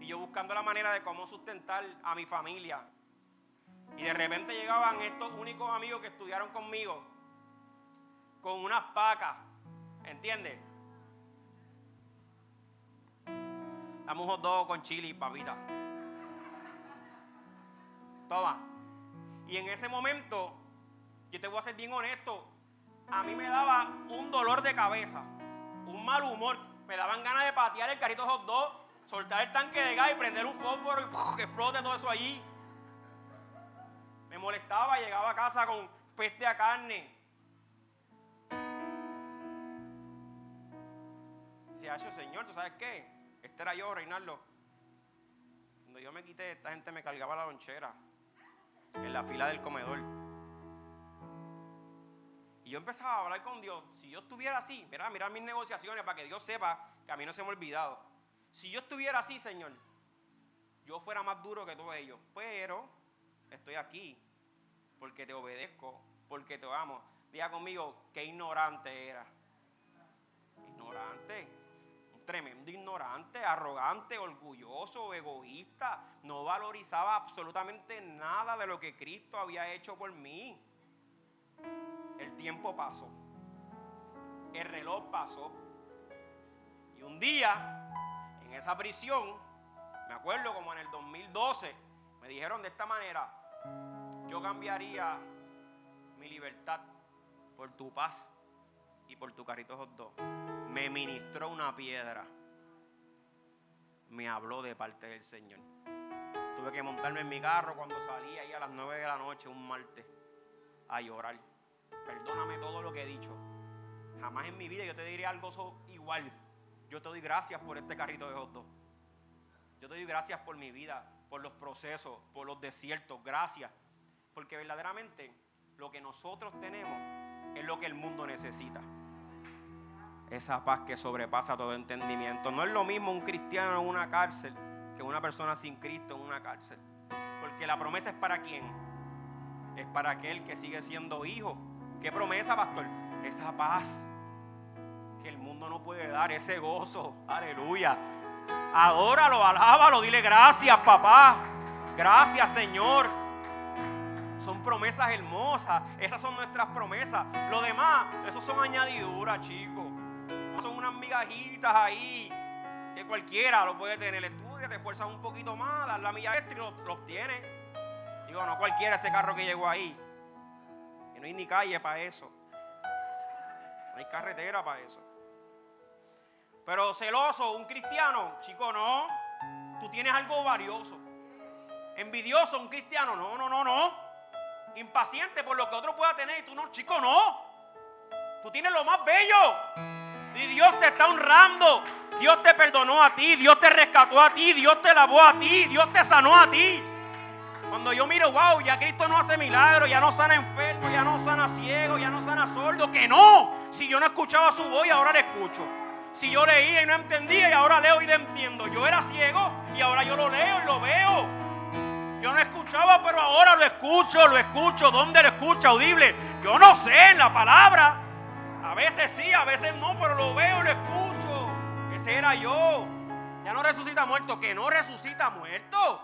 Y yo buscando la manera de cómo sustentar a mi familia. Y de repente llegaban estos únicos amigos que estudiaron conmigo con unas pacas, ¿entiendes? Damos un hot con chili y papita. Toma. Y en ese momento, yo te voy a ser bien honesto, a mí me daba un dolor de cabeza, un mal humor, Me daban ganas de patear el carrito hot dog, soltar el tanque de gas y prender un fósforo y que explote todo eso allí. Me molestaba, llegaba a casa con peste a carne. Decía, Señor, ¿tú sabes qué? Este era yo, Reinaldo. Cuando yo me quité, esta gente me cargaba la lonchera en la fila del comedor. Y yo empezaba a hablar con Dios. Si yo estuviera así, mira, mira mis negociaciones para que Dios sepa que a mí no se me ha olvidado. Si yo estuviera así, Señor, yo fuera más duro que todos ellos. Pero estoy aquí porque te obedezco, porque te amo. Diga conmigo, qué ignorante era. Ignorante. Tremendo ignorante, arrogante, orgulloso, egoísta. No valorizaba absolutamente nada de lo que Cristo había hecho por mí. El tiempo pasó. El reloj pasó. Y un día, en esa prisión, me acuerdo como en el 2012, me dijeron de esta manera, yo cambiaría mi libertad por tu paz y por tu carrito hot dog. Me ministró una piedra. Me habló de parte del Señor. Tuve que montarme en mi carro cuando salía ahí a las 9 de la noche un martes a llorar. Perdóname todo lo que he dicho. Jamás en mi vida yo te diré algo igual. Yo te doy gracias por este carrito de hot. Yo te doy gracias por mi vida, por los procesos, por los desiertos. Gracias porque verdaderamente lo que nosotros tenemos es lo que el mundo necesita. Esa paz que sobrepasa todo entendimiento. No es lo mismo un cristiano en una cárcel que una persona sin Cristo en una cárcel. Porque la promesa es para quién? Es para aquel que sigue siendo hijo. ¿Qué promesa, pastor? Esa paz que el mundo no puede dar, ese gozo. Aleluya. Adóralo, alábalo, dile gracias, papá. Gracias, Señor. Son promesas hermosas. Esas son nuestras promesas. Lo demás, eso son añadiduras, chicos. Migajitas ahí que cualquiera lo puede tener. Estudia, te esfuerzas un poquito más, das la milla extra y lo, lo obtienes. Digo, no cualquiera ese carro que llegó ahí. Y no hay ni calle para eso. No hay carretera para eso. Pero celoso, un cristiano, chico, no. Tú tienes algo valioso. Envidioso, un cristiano, no, no, no, no impaciente por lo que otro pueda tener y tú no, chico, no. Tú tienes lo más bello. Y Dios te está honrando. Dios te perdonó a ti, Dios te rescató a ti, Dios te lavó a ti, Dios te sanó a ti. Cuando yo miro, wow, ya Cristo no hace milagros, ya no sana enfermo, ya no sana ciego, ya no sana sordo, que no. Si yo no escuchaba su voz ahora le escucho. Si yo leía y no entendía y ahora leo y le entiendo. Yo era ciego y ahora yo lo leo y lo veo. Yo no escuchaba, pero ahora lo escucho, lo escucho. ¿Dónde lo escucho? Audible. Yo no sé, en la palabra. A veces sí, a veces no, pero lo veo, lo escucho. Ese era yo. Ya no resucita muerto, que no resucita muerto.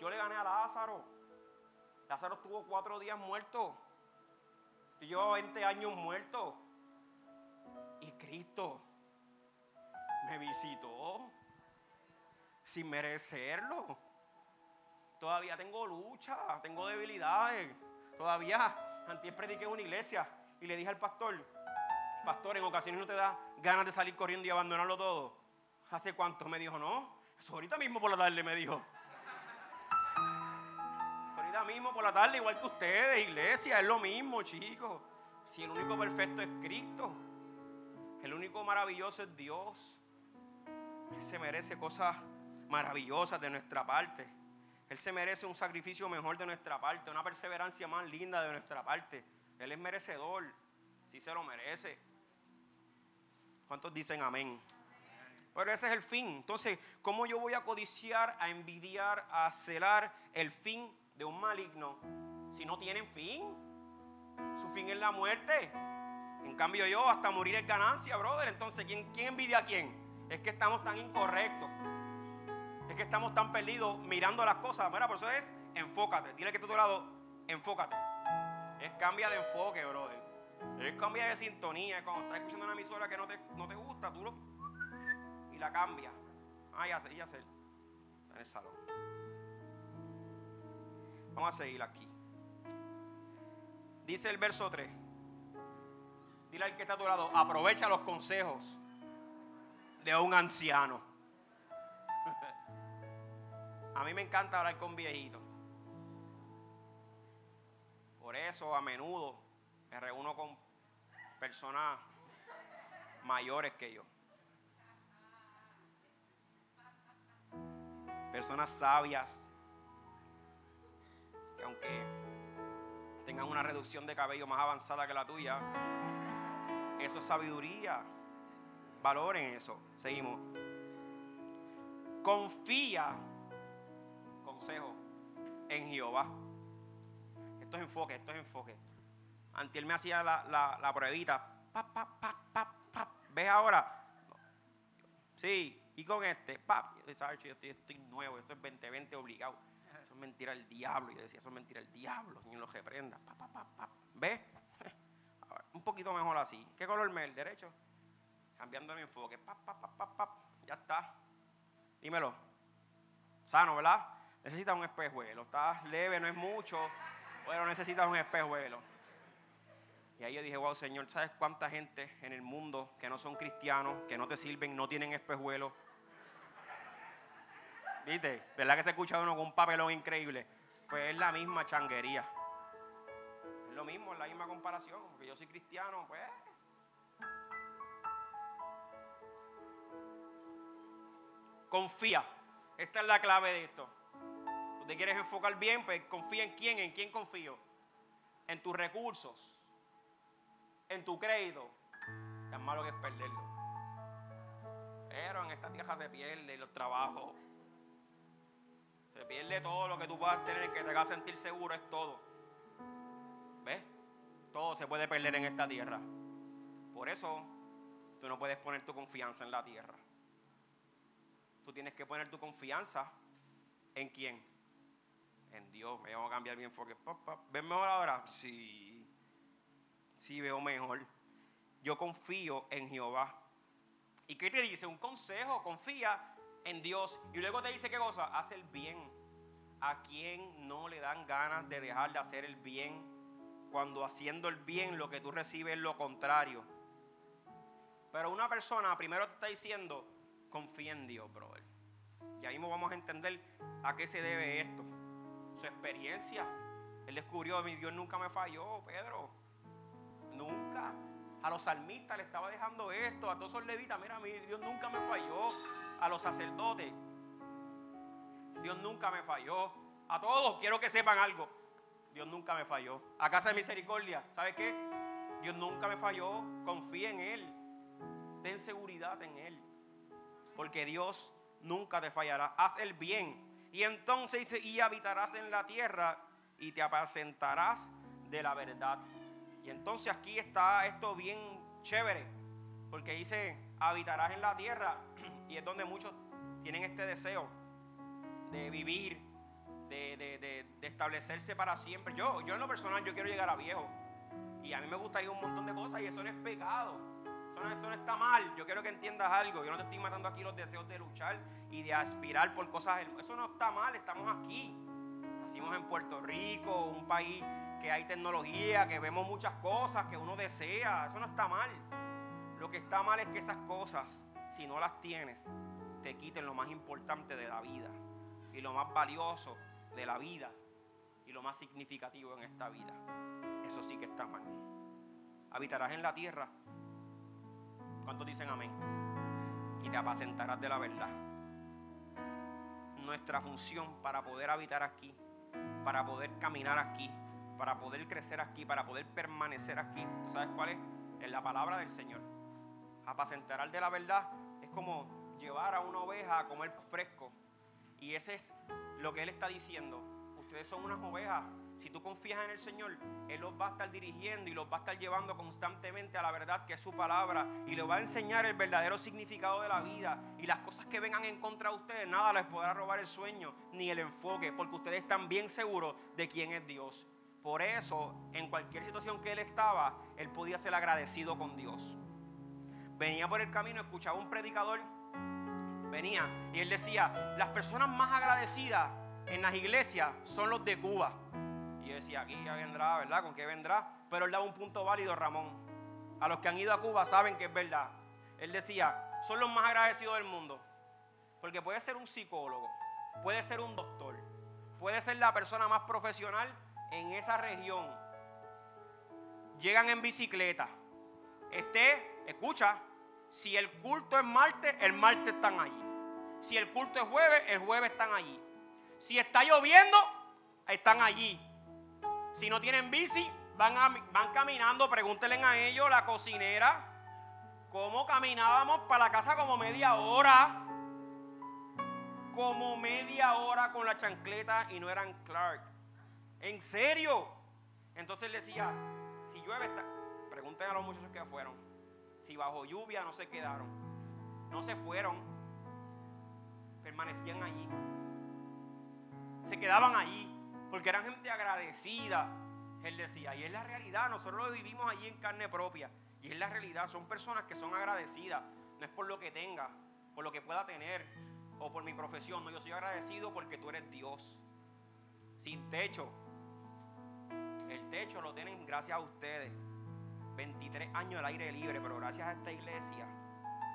Yo le gané a Lázaro. Lázaro estuvo cuatro días muerto. Yo llevaba 20 años muerto. Y Cristo me visitó sin merecerlo. Todavía tengo lucha, tengo debilidades. Todavía, antes prediqué una iglesia y le dije al pastor, pastor, en ocasiones no te da ganas de salir corriendo y abandonarlo todo. ¿Hace cuánto? Me dijo, no, eso ahorita mismo por la tarde me dijo. Ahorita mismo por la tarde, igual que ustedes, iglesia, es lo mismo, chicos. Si el único perfecto es Cristo, el único maravilloso es Dios. Él se merece cosas maravillosas de nuestra parte. Él se merece un sacrificio mejor de nuestra parte, una perseverancia más linda de nuestra parte. Él es merecedor, sí se lo merece. ¿Cuántos dicen amén? Pero ese es el fin. Entonces, ¿cómo yo voy a codiciar, a envidiar, a celar el fin de un maligno si no tienen fin? Su fin es la muerte. En cambio yo, hasta morir es ganancia, brother. Entonces, ¿quién, quién envidia a quién? Es que estamos tan incorrectos. Es que estamos tan perdidos mirando las cosas. Mira, por eso es enfócate. Dile que está a tu lado, enfócate. Es cambia de enfoque, brother. Es cambia de sintonía. Cuando estás escuchando una emisora que no te, no te gusta, tú lo. Y la cambia. Ah, ya sé, ya sé. En el salón. Vamos a seguir aquí. Dice el verso 3. Dile al que está a tu lado, aprovecha los consejos de un anciano. A mí me encanta hablar con viejitos. Por eso a menudo me reúno con personas mayores que yo. Personas sabias que aunque tengan una reducción de cabello más avanzada que la tuya, eso es sabiduría. Valoren eso. Seguimos. Confía, en Jehová. Esto es enfoque, esto es enfoque. Antiel me hacía la, la, la pruebita. Pa, pa, pa, ¿Ves ahora? Sí, y con este, pap, yo estoy, estoy nuevo, eso es 2020 obligado. Eso es mentira el diablo. Yo decía, eso es mentira el diablo, Señor lo reprenda. ¿Ves? (laughs) un poquito mejor así. ¿Qué color me? ¿El derecho? Cambiando mi enfoque. Ya está. Dímelo. Sano, ¿verdad? Necesitas un espejuelo. Estás leve, no es mucho. Pero necesitas un espejuelo. Y ahí yo dije, wow, Señor, ¿sabes cuánta gente en el mundo que no son cristianos, que no te sirven, no tienen espejuelos? ¿Viste? ¿Verdad que se escucha uno con un papelón increíble? Pues es la misma changuería. Es lo mismo, es la misma comparación. Porque yo soy cristiano, pues. Confía. Esta es la clave de esto. Tú te quieres enfocar bien, pues confía en quién, en quién confío. En tus recursos, en tu crédito. Tan malo que es perderlo. Pero en esta tierra se pierde los trabajos. Se pierde todo lo que tú puedas tener que te haga sentir seguro, es todo. ¿Ves? Todo se puede perder en esta tierra. Por eso tú no puedes poner tu confianza en la tierra. Tú tienes que poner tu confianza en quién? En Dios. Me voy a cambiar mi enfoque. ¿Ves mejor ahora? Sí. Sí, veo mejor. Yo confío en Jehová. ¿Y qué te dice? Un consejo. Confía en Dios. Y luego te dice qué cosa? Haz el bien. ¿A quien no le dan ganas de dejar de hacer el bien? cuando haciendo el bien lo que tú recibes es lo contrario. Pero una persona primero te está diciendo, confía en Dios, brother. Y ahí vamos a entender a qué se debe esto. Su experiencia. Él descubrió, mi Dios nunca me falló, Pedro. Nunca. A los salmistas le estaba dejando esto, a todos los levitas, mira, mi Dios nunca me falló. A los sacerdotes, Dios nunca me falló. A todos quiero que sepan algo. Dios nunca me falló. A casa de misericordia, ¿sabes qué? Dios nunca me falló. Confía en Él. Ten seguridad en Él. Porque Dios nunca te fallará. Haz el bien. Y entonces dice, y habitarás en la tierra y te apacentarás de la verdad. Y entonces aquí está esto bien chévere. Porque dice, habitarás en la tierra. (clears throat) Y es donde muchos tienen este deseo de vivir de, establecerse para siempre. Yo, yo en lo personal, yo quiero llegar a viejo. Y a mí me gustaría un montón de cosas y eso no es pecado. Eso no, eso no, está mal. Yo quiero que entiendas algo. Yo no te estoy matando aquí los deseos de luchar y de aspirar por cosas. Eso no está mal. Estamos aquí. Nacimos en Puerto Rico, un país que hay tecnología, que vemos muchas cosas que uno desea. Eso no está mal. Lo que está mal es que esas cosas, si no las tienes, te quiten lo más importante de la vida y lo más valioso de la vida y lo más significativo en esta vida. Eso sí que está mal. Habitarás en la tierra. ¿Cuántos dicen amén? Y te apacentarás de la verdad. Nuestra función para poder habitar aquí, para poder caminar aquí, para poder crecer aquí, para poder permanecer aquí, ¿tú sabes cuál es? Es la palabra del Señor. Apacentarás de la verdad es como llevar a una oveja a comer fresco. Y ese es lo que Él está diciendo. Ustedes son unas ovejas. Si tú confías en el Señor, Él los va a estar dirigiendo y los va a estar llevando constantemente a la verdad que es su palabra. Y les va a enseñar el verdadero significado de la vida. Y las cosas que vengan en contra de ustedes, nada les podrá robar el sueño ni el enfoque. Porque ustedes están bien seguros de quién es Dios. Por eso, en cualquier situación que Él estaba, Él podía ser agradecido con Dios. Venía por el camino, escuchaba un predicador venía y él decía, las personas más agradecidas en las iglesias son los de Cuba. Y yo decía, aquí ya vendrá, ¿verdad? ¿Con qué vendrá? Pero él daba un punto válido, Ramón. A los que han ido a Cuba saben que es verdad. Él decía, son los más agradecidos del mundo. Porque puede ser un psicólogo, puede ser un doctor, puede ser la persona más profesional en esa región. Llegan en bicicleta. Este, escucha, si el culto es martes, el martes están allí. Si el culto es jueves, el jueves están allí. Si está lloviendo, están allí. Si no tienen bici, van, van caminando. Pregúntenle a ellos, la cocinera, cómo caminábamos para la casa como media hora. Como media hora con la chancleta y no eran Clark. ¿En serio? Entonces le decía, si llueve, está... pregunten a los muchachos que fueron. Si bajo lluvia no se quedaron. No se fueron. Permanecían allí. Se quedaban allí. Porque eran gente agradecida. Él decía, y es la realidad, nosotros lo vivimos allí en carne propia. Y es la realidad, son personas que son agradecidas. No es por lo que tenga, por lo que pueda tener o por mi profesión. No, yo soy agradecido porque tú eres Dios. Sin techo. El techo lo tienen gracias a ustedes. 23 años al aire libre, pero gracias a esta iglesia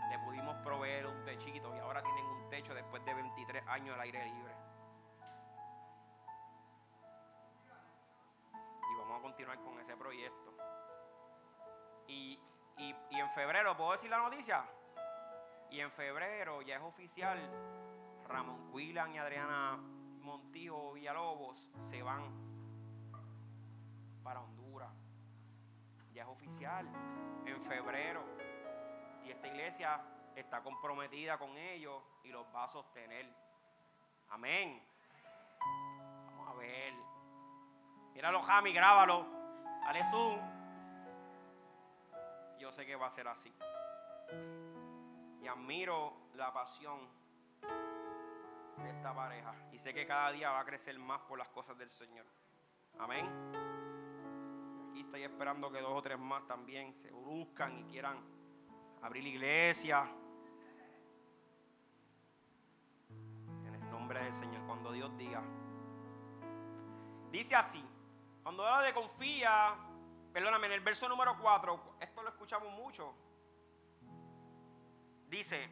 le pudimos proveer un techito y ahora tienen un techo después de 23 años al aire libre. Continuar con ese proyecto. Y, en febrero, ¿puedo decir la noticia? Y en febrero ya es oficial, Ramón Quilan y Adriana Montijo Villalobos se van para Honduras. Ya es oficial, en febrero. Y esta iglesia está comprometida con ellos y los va a sostener. Amén. Vamos a ver. Míralo, Jami, grábalo. Dale zoom. Yo sé que va a ser así. Y admiro la pasión de esta pareja. Y sé que cada día va a crecer más por las cosas del Señor. Amén. Aquí estoy esperando que dos o tres más también se buscan y quieran abrir la iglesia. En el nombre del Señor, cuando Dios diga. Dice así, cuando habla de confía, perdóname, en el verso número 4, esto lo escuchamos mucho. Dice,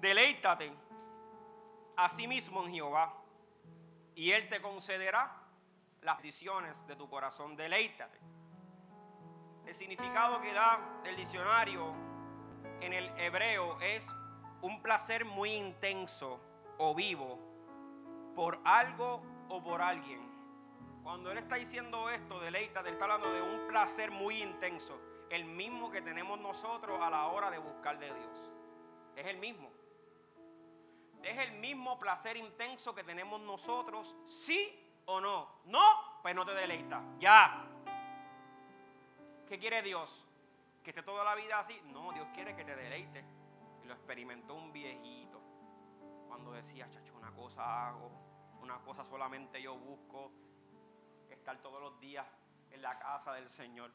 deleítate a sí mismo en Jehová y Él te concederá las peticiones de tu corazón. Deleítate. El significado que da el diccionario en el hebreo es un placer muy intenso o vivo por algo o por alguien. Cuando Él está diciendo esto, deleítate, Él está hablando de un placer muy intenso, el mismo que tenemos nosotros a la hora de buscar de Dios. Es el mismo. Es el mismo placer intenso que tenemos nosotros, sí o no. No, pues no te deleita. Ya. ¿Qué quiere Dios? ¿Que esté toda la vida así? No, Dios quiere que te deleite. Y lo experimentó un viejito. Cuando decía, chacho, una cosa hago, una cosa solamente yo busco. Estar todos los días en la casa del Señor,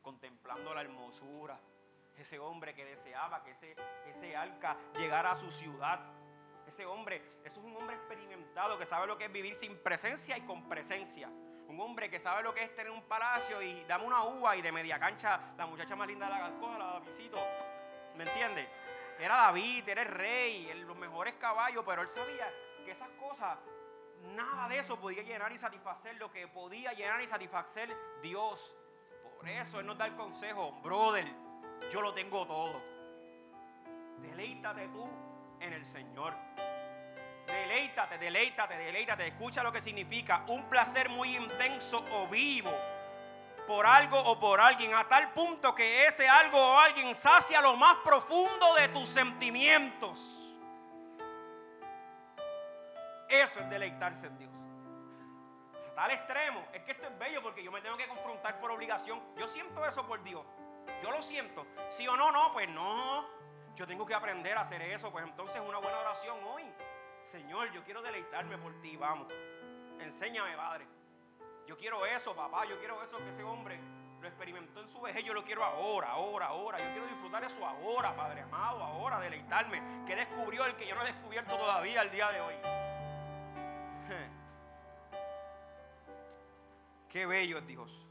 contemplando la hermosura. Ese hombre que deseaba que ese, ese arca llegara a su ciudad ese hombre, eso es un hombre experimentado que sabe lo que es vivir sin presencia y con presencia. Un hombre que sabe lo que es tener un palacio y dame una uva y de media cancha la muchacha más linda de la galcola, la Davidcito. ¿Me entiendes? Era David, era el rey, los mejores caballos, pero él sabía que esas cosas, nada de eso podía llenar y satisfacer lo que podía llenar y satisfacer Dios. Por eso Él nos da el consejo, brother, yo lo tengo todo. Deleítate tú en el Señor. Deleítate, deleítate, deleítate. Escucha lo que significa un placer muy intenso o vivo por algo o por alguien, a tal punto que ese algo o alguien sacia lo más profundo de tus sentimientos. Eso es deleitarse en Dios. Tal extremo. Es que esto es bello porque yo me tengo que confrontar por obligación. Yo siento eso por Dios. Yo lo siento. Si o no, no, pues no. Yo tengo que aprender a hacer eso. Pues entonces una buena oración hoy. Señor, yo quiero deleitarme por ti, vamos. Enséñame, Padre. Yo quiero eso, papá. Yo quiero eso que ese hombre lo experimentó en su vejez. Yo lo quiero ahora, ahora, ahora. Yo quiero disfrutar eso ahora, Padre amado, ahora, deleitarme. Que descubrió el que yo no he descubierto todavía al día de hoy. Qué bello es Dios.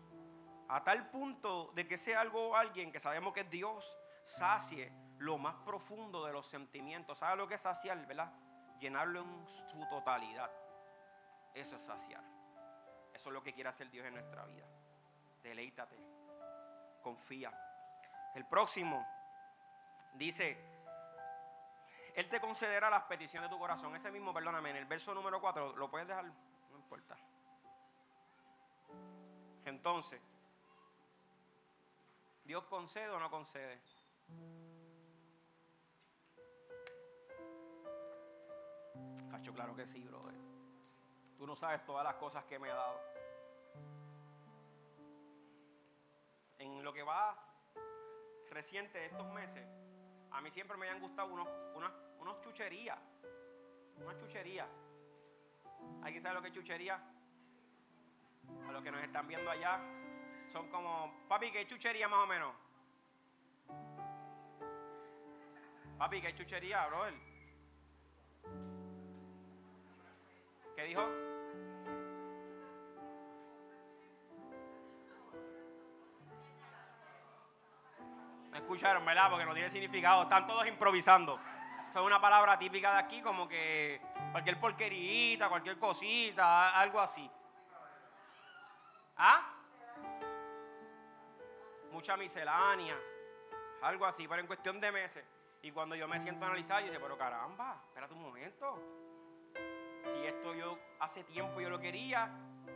a tal punto de que sea algo alguien que sabemos que es Dios, sacie lo más profundo de los sentimientos. ¿Sabe lo que es saciar, verdad? Llenarlo en su totalidad. Eso es saciar. Eso es lo que quiere hacer Dios en nuestra vida. Deleítate. Confía. El próximo dice, Él te concederá las peticiones de tu corazón. Ese mismo, perdóname, en el verso número 4, ¿lo puedes dejar? No importa. Entonces, ¿Dios concede o no concede? Cacho, claro que sí, brother. Tú no sabes todas las cosas que me ha dado. En lo que va reciente de estos meses, a mí siempre me han gustado unos, unas, unos chucherías. Una chuchería. ¿Alguien sabe lo que es chuchería? A los que nos están viendo allá, son como, papi, ¿qué chuchería más o menos? Papi, ¿qué chuchería, brother? ¿Qué dijo? Me escucharon, ¿verdad? Porque no tiene significado. Están todos improvisando. Son una palabra típica de aquí, como que cualquier porquerita, cualquier cosita, algo así. ¿Ah? Mucha miscelánea, algo así, pero en cuestión de meses. Y cuando yo me siento a analizar, yo digo, pero caramba, espérate un momento. Si esto yo hace tiempo yo lo quería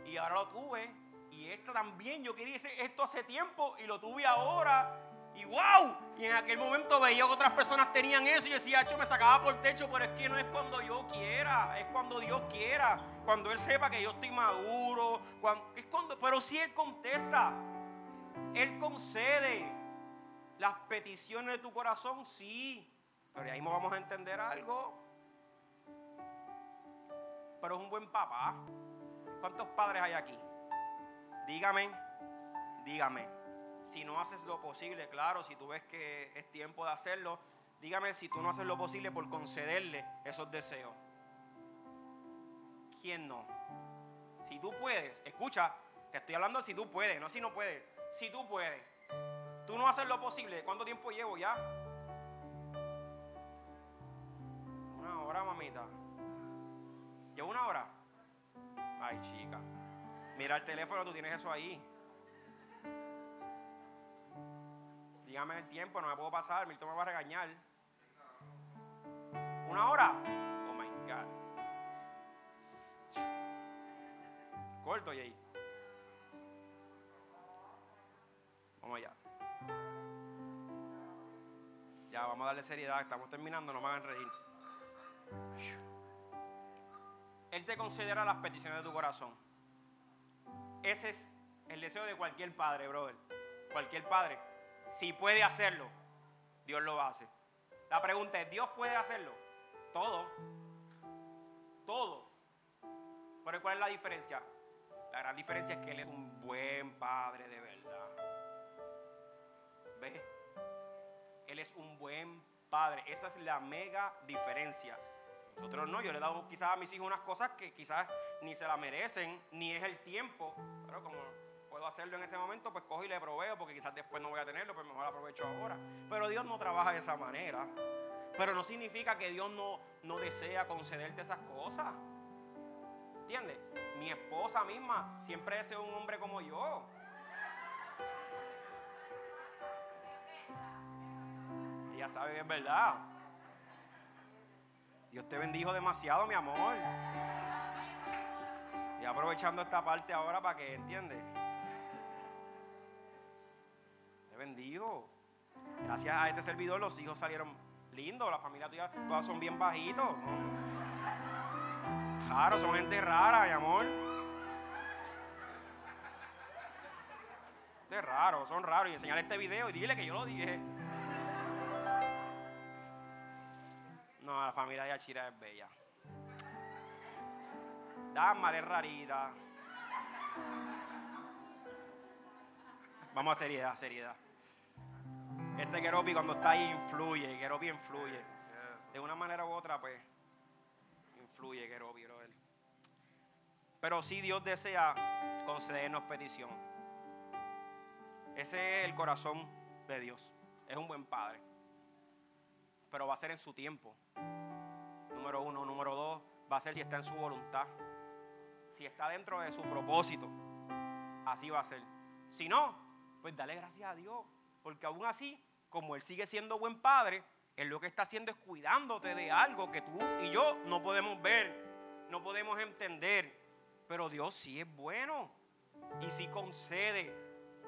y ahora lo tuve, y esto también yo quería esto hace tiempo y lo tuve ahora, y wow, y en aquel momento veía que otras personas tenían eso y decía, yo me sacaba por techo, pero es que no es cuando yo quiera, es cuando Dios quiera, cuando Él sepa que yo estoy maduro, es cuando, pero si Él contesta, Él concede las peticiones de tu corazón, sí, pero ahí vamos a entender algo. Pero es un buen papá. ¿Cuántos padres hay aquí? Dígame, dígame si no haces lo posible, claro, si tú ves que es tiempo de hacerlo, dígame si tú no haces lo posible por concederle esos deseos. ¿Quién no? Si tú puedes, escucha, te estoy hablando si tú puedes, no si no puedes. Si tú puedes, tú no haces lo posible. ¿Cuánto tiempo llevo ya? Una hora, mamita. ¿Llevo una hora? Ay, chica. Mira el teléfono, tú tienes eso ahí. Dígame el tiempo, no me puedo pasar, Milton me va a regañar. ¿Una hora? Oh my God. Corto, Jay. Vamos allá. Ya, vamos a darle seriedad. Estamos terminando, no me hagan reír. Él te concederá las peticiones de tu corazón. Ese es el deseo de cualquier padre, brother. Cualquier padre. Si puede hacerlo, Dios lo hace. La pregunta es, ¿Dios puede hacerlo? Todo. Todo. Pero ¿cuál es la diferencia? La gran diferencia es que Él es un buen padre de verdad. ¿Ves? Él es un buen padre. Esa es la mega diferencia. Nosotros no, yo le he dado quizás a mis hijos unas cosas que quizás ni se la merecen, ni es el tiempo. Pero como hacerlo en ese momento, pues cojo y le proveo, porque quizás después no voy a tenerlo, pues mejor aprovecho ahora. Pero Dios no trabaja de esa manera. Pero no significa que Dios no, no desea concederte esas cosas. ¿Entiendes? Mi esposa misma siempre desea un hombre como yo. Ella sabe que es verdad. Dios te bendijo demasiado, mi amor. Y aprovechando esta parte ahora para que entiendes bendigo. Gracias a este servidor los hijos salieron lindos, la familia tuya todas son bien bajitos. Raros, son gente rara, mi amor. De raro, son raros. Y enseñale este video y dile que yo lo dije. No, la familia de Achira es bella. Dama es rarita. Vamos a seriedad, seriedad. Este Keropi cuando está ahí influye, Keropi influye. De una manera u otra, pues, influye Keropi, brother. Pero si Dios desea concedernos petición. Ese es el corazón de Dios. Es un buen padre. Pero va a ser en su tiempo. Número uno. Número dos, va a ser si está en su voluntad. Si está dentro de su propósito. Así va a ser. Si no, pues dale gracias a Dios. Porque aún así, como Él sigue siendo buen padre, Él lo que está haciendo es cuidándote de algo que tú y yo no podemos ver, no podemos entender. Pero Dios sí es bueno y sí concede.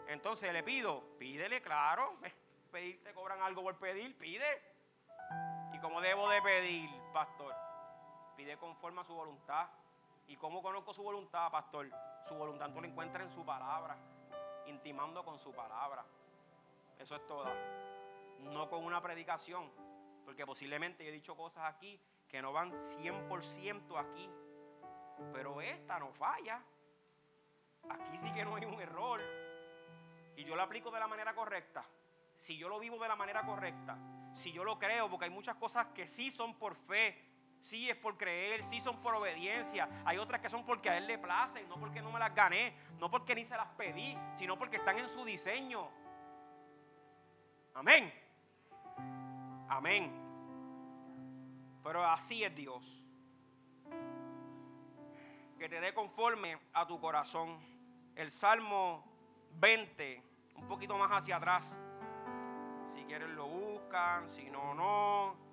Entonces le pido, pídele, claro. (laughs) Pedir, te cobran algo por pedir, pide. ¿Y cómo debo de pedir, pastor? Pide conforme a su voluntad. ¿Y cómo conozco su voluntad, pastor? Su voluntad tú la encuentras en su palabra, intimando con su palabra. Eso es todo. No con una predicación, porque posiblemente he dicho cosas aquí que no van 100% aquí, pero esta no falla. Aquí sí que no hay un error. Y yo lo aplico de la manera correcta. Si yo lo vivo de la manera correcta, si yo lo creo, porque hay muchas cosas que sí son por fe, sí es por creer, sí son por obediencia. Hay otras que son porque a Él le place, no porque no me las gané, no porque ni se las pedí, sino porque están en su diseño. Amén. Amén. Pero así es Dios. Que te dé conforme a tu corazón. El Salmo 20, un poquito más hacia atrás. Si quieren lo buscan, si no, no.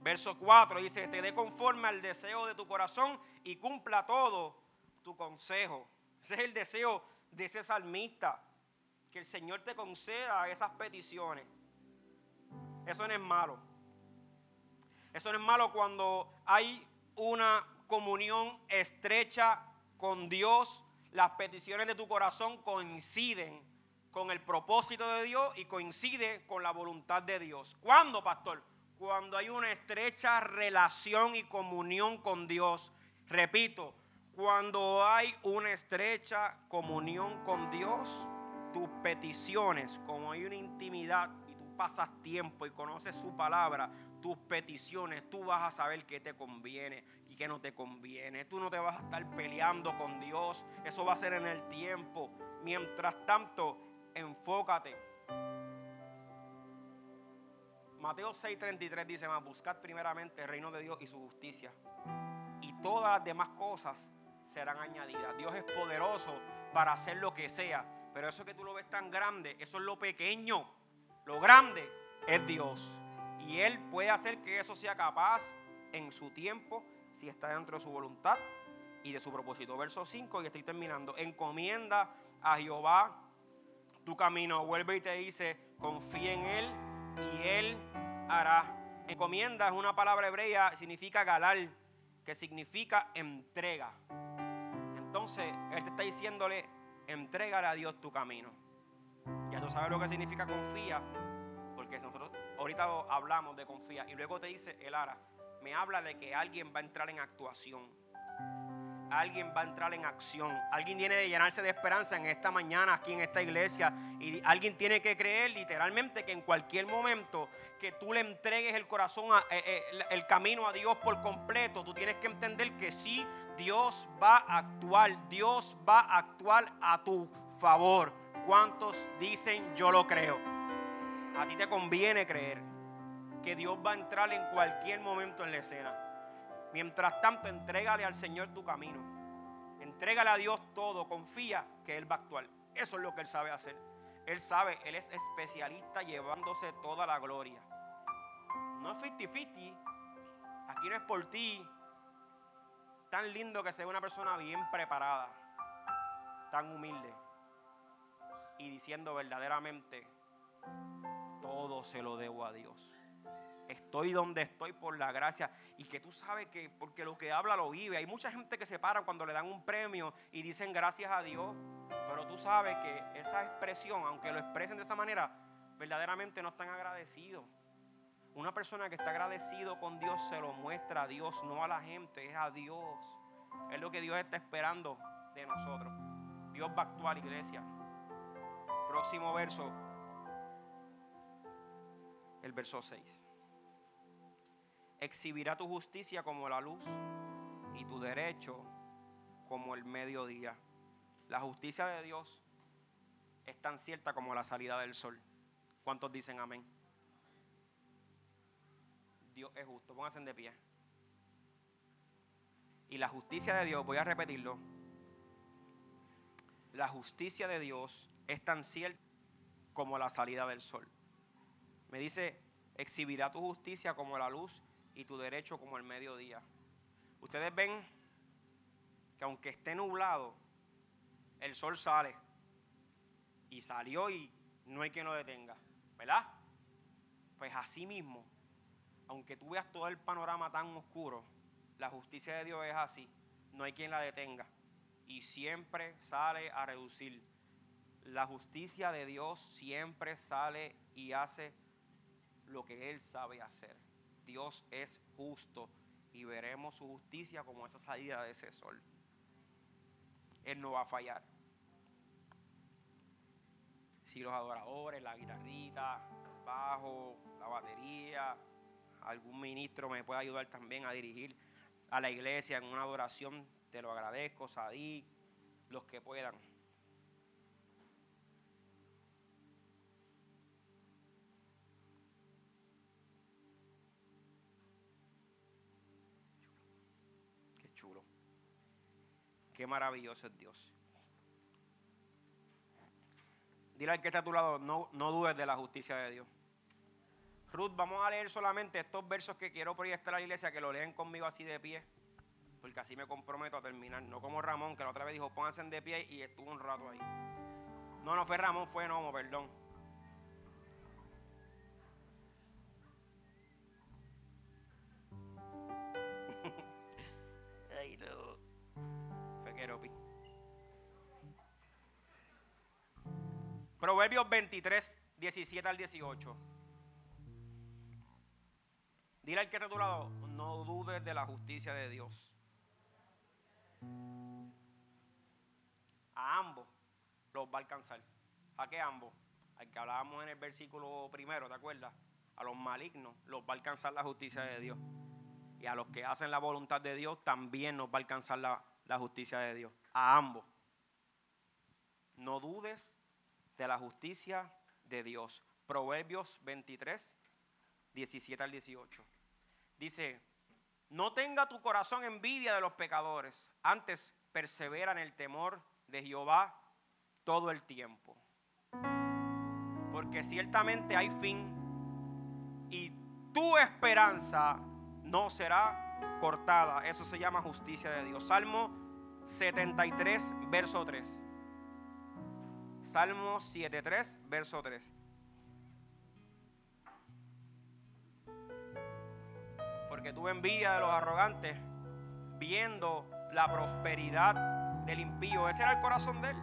Verso 4 dice, te dé conforme al deseo de tu corazón y cumpla todo tu consejo. Ese es el deseo de ese salmista. Que el Señor te conceda esas peticiones. Eso no es malo. Eso no es malo cuando hay una comunión estrecha con Dios. Las peticiones de tu corazón coinciden con el propósito de Dios y coincide con la voluntad de Dios. ¿Cuándo, pastor? Cuando hay una estrecha relación y comunión con Dios. Repito, cuando hay una estrecha comunión con Dios, tus peticiones, como hay una intimidad y tú pasas tiempo y conoces su palabra, tus peticiones, tú vas a saber qué te conviene y qué no te conviene. Tú no te vas a estar peleando con Dios. Eso va a ser en el tiempo. Mientras tanto, enfócate. Mateo 6:33 dice más, buscad primeramente el reino de Dios y su justicia. Y todas las demás cosas serán añadidas. Dios es poderoso para hacer lo que sea. Pero eso que tú lo ves tan grande, eso es lo pequeño. Lo grande es Dios. Y Él puede hacer que eso sea capaz en su tiempo, si está dentro de su voluntad y de su propósito. Verso 5, y estoy terminando. Encomienda a Jehová tu camino. Vuelve y te dice, confía en Él y Él hará. Encomienda es una palabra hebrea, significa galar, que significa entrega. Entonces, Él te está diciéndole, entrégale a Dios tu camino. Ya tú sabes lo que significa confía, porque nosotros ahorita hablamos de confía y luego te dice el ara, me habla de que alguien va a entrar en actuación alguien va a entrar en acción. Alguien tiene que llenarse de esperanza en esta mañana aquí en esta iglesia. Y alguien tiene que creer literalmente que en cualquier momento que tú le entregues el corazón, eh, eh, el camino a Dios por completo, tú tienes que entender que sí, Dios va a actuar. Dios va a actuar a tu favor. ¿Cuántos dicen yo lo creo? A ti te conviene creer que Dios va a entrar en cualquier momento en la escena. Mientras tanto, entrégale al Señor tu camino. Entrégale a Dios todo. Confía que Él va a actuar. Eso es lo que Él sabe hacer. Él sabe, Él es especialista llevándose toda la gloria. No es 50-50. Aquí no es por ti. Tan lindo que sea una persona bien preparada. Tan humilde. Y diciendo verdaderamente, todo se lo debo a Dios. Estoy donde estoy por la gracia. Y que tú sabes que porque lo que habla lo vive. Hay mucha gente que se para cuando le dan un premio y dicen gracias a Dios. Pero tú sabes que esa expresión, aunque lo expresen de esa manera, verdaderamente no están agradecidos. Una persona que está agradecido con Dios se lo muestra a Dios, no a la gente, es a Dios. Es lo que Dios está esperando de nosotros. Dios va a actuar, iglesia. Próximo verso. El verso 6 exhibirá tu justicia como la luz y tu derecho como el mediodía. La justicia de Dios es tan cierta como la salida del sol. ¿Cuántos dicen amén? Dios es justo. Pónganse de pie. Y la justicia de Dios, voy a repetirlo. La justicia de Dios es tan cierta como la salida del sol. Me dice, exhibirá tu justicia como la luz y tu derecho como el mediodía. Ustedes ven que aunque esté nublado, el sol sale. Y salió y no hay quien lo detenga. ¿Verdad? Pues así mismo, aunque tú veas todo el panorama tan oscuro, la justicia de Dios es así. No hay quien la detenga. Y siempre sale a reducir. La justicia de Dios siempre sale y hace lo que Él sabe hacer. Dios es justo y veremos su justicia como esa salida de ese sol. Él no va a fallar. Si los adoradores, la guitarrita, el bajo, la batería, algún ministro me puede ayudar también a dirigir a la iglesia en una adoración, te lo agradezco, Sadí, los que puedan. Chulo. Qué maravilloso es Dios. Dile al que está a tu lado, no, no dudes de la justicia de Dios. Ruth, vamos a leer solamente estos versos que quiero proyectar a la iglesia, que lo leen conmigo así de pie, porque así me comprometo a terminar. No como Ramón, que la otra vez dijo, pónganse de pie y estuvo un rato ahí. No, no fue Ramón, fue Nomo, perdón. Proverbios 23, 17 al 18. Dile al que está a tu lado, no dudes de la justicia de Dios. A ambos los va a alcanzar. ¿A qué ambos? Al que hablábamos en el versículo primero, ¿te acuerdas? A los malignos los va a alcanzar la justicia de Dios. Y a los que hacen la voluntad de Dios también nos va a alcanzar la, la justicia de Dios. A ambos. No dudes de la justicia de Dios. Proverbios 23, 17 al 18. Dice, no tenga tu corazón envidia de los pecadores, antes persevera en el temor de Jehová todo el tiempo. Porque ciertamente hay fin y tu esperanza no será cortada. Eso se llama justicia de Dios. Salmo 73, verso 3. Salmo 73, verso 3. porque tuve envidia de los arrogantes, viendo la prosperidad del impío. Ese era el corazón de él.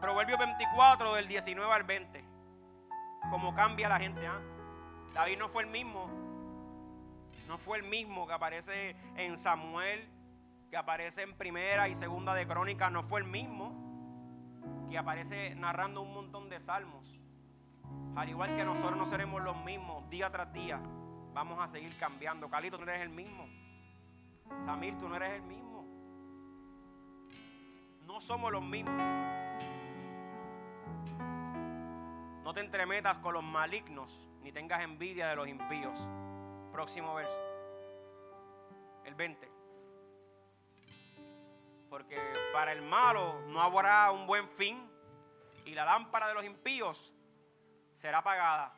Proverbio 24, del 19 al 20. Cómo cambia la gente. ¿ah? David no fue el mismo. No fue el mismo que aparece en Samuel, que aparece en primera y segunda de crónica. No fue el mismo que aparece narrando un montón de salmos. Al igual que nosotros no seremos los mismos día tras día vamos a seguir cambiando. Calito, tú no eres el mismo. Samir, tú no eres el mismo. No somos los mismos. No te entremetas con los malignos, ni tengas envidia de los impíos. Próximo verso. El 20. Porque para el malo no habrá un buen fin, y la lámpara de los impíos será apagada.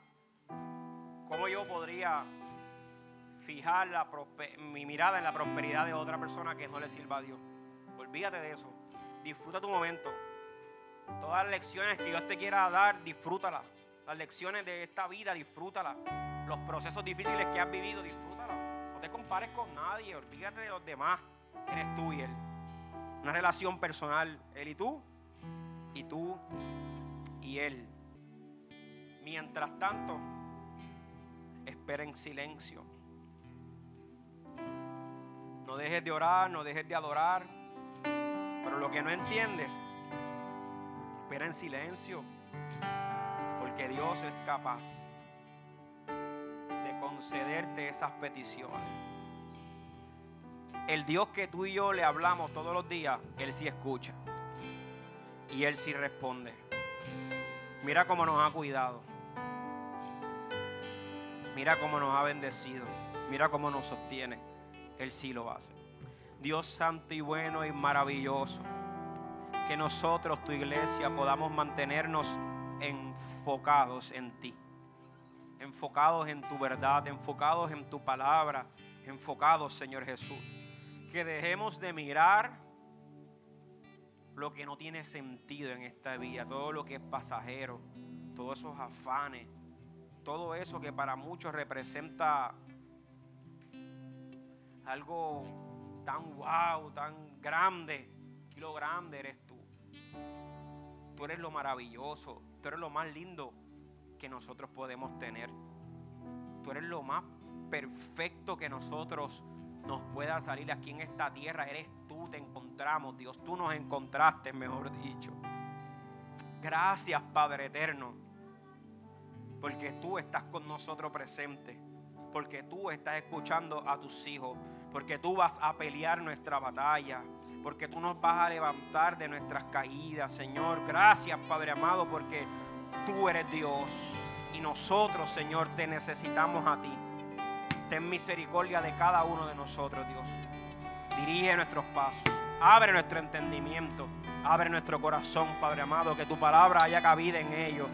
¿Cómo yo podría fijar mi mirada en la prosperidad de otra persona que no le sirva a Dios. Olvídate de eso. Disfruta tu momento. Todas las lecciones que Dios te quiera dar, disfrútalas. Las lecciones de esta vida, disfrútalas. Los procesos difíciles que has vivido, disfrútalas. No te compares con nadie, olvídate de los demás. Eres tú y Él. Una relación personal, Él y tú, y tú y Él. Mientras tanto, espera en silencio no dejes de orar, no dejes de adorar. Pero lo que no entiendes, espera en silencio. Porque Dios es capaz de concederte esas peticiones. el Dios que tú y yo le hablamos todos los días, Él sí escucha. Y Él sí responde. Mira cómo nos ha cuidado. Mira cómo nos ha bendecido. Mira cómo nos sostiene. Él sí lo hace. Dios santo y bueno y maravilloso. Que nosotros, tu iglesia, podamos mantenernos enfocados en ti. Enfocados en tu verdad, enfocados en tu palabra, enfocados, Señor Jesús. Que dejemos de mirar lo que no tiene sentido en esta vida, todo lo que es pasajero, todos esos afanes, todo eso que para muchos representa algo tan wow, tan grande. Aquí lo grande eres tú. Tú eres lo maravilloso, tú eres lo más lindo que nosotros podemos tener. Tú eres lo más perfecto que nosotros nos pueda salir aquí en esta tierra. Eres tú, te encontramos, Dios. Tú nos encontraste, mejor dicho. Gracias, Padre eterno porque tú estás con nosotros presente, porque tú estás escuchando a tus hijos, porque tú vas a pelear nuestra batalla, porque tú nos vas a levantar de nuestras caídas, Señor. Gracias, Padre amado, porque tú eres Dios y nosotros, Señor, te necesitamos a ti. Ten misericordia de cada uno de nosotros, Dios. Dirige nuestros pasos, abre nuestro entendimiento, abre nuestro corazón, Padre amado, que tu palabra haya cabida en ellos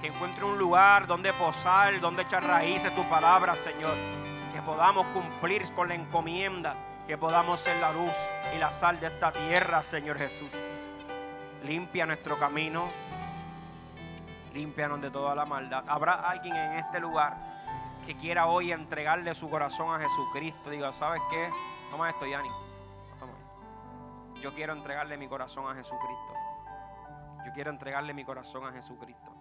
que encuentre un lugar donde posar, donde echar raíces tu palabra, Señor. Que podamos cumplir con la encomienda, que podamos ser la luz y la sal de esta tierra, Señor Jesús. Limpia nuestro camino, límpianos de toda la maldad. Habrá alguien en este lugar que quiera hoy entregarle su corazón a Jesucristo. Diga, ¿sabes qué? Toma esto, Yanni. Yo quiero entregarle mi corazón a Jesucristo. Yo quiero entregarle mi corazón a Jesucristo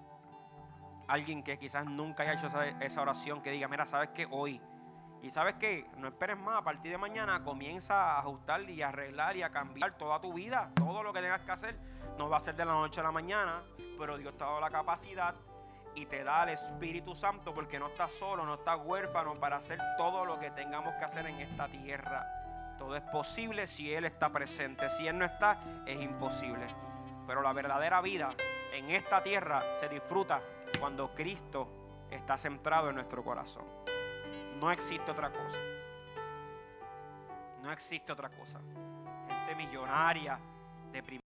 alguien que quizás nunca haya hecho esa, oración, que diga, mira, ¿sabes qué? Hoy. Y sabes qué, no esperes más, a partir de mañana comienza a ajustar y a arreglar y a cambiar toda tu vida, todo lo que tengas que hacer. No va a ser de la noche a la mañana, pero Dios te ha dado la capacidad y te da el Espíritu Santo porque no estás solo, no estás huérfano para hacer todo lo que tengamos que hacer en esta tierra. Todo es posible si Él está presente. Si Él no está, es imposible. Pero la verdadera vida en esta tierra se disfruta cuando Cristo está centrado en nuestro corazón. No existe otra cosa. No existe otra cosa. Gente millonaria, deprimida.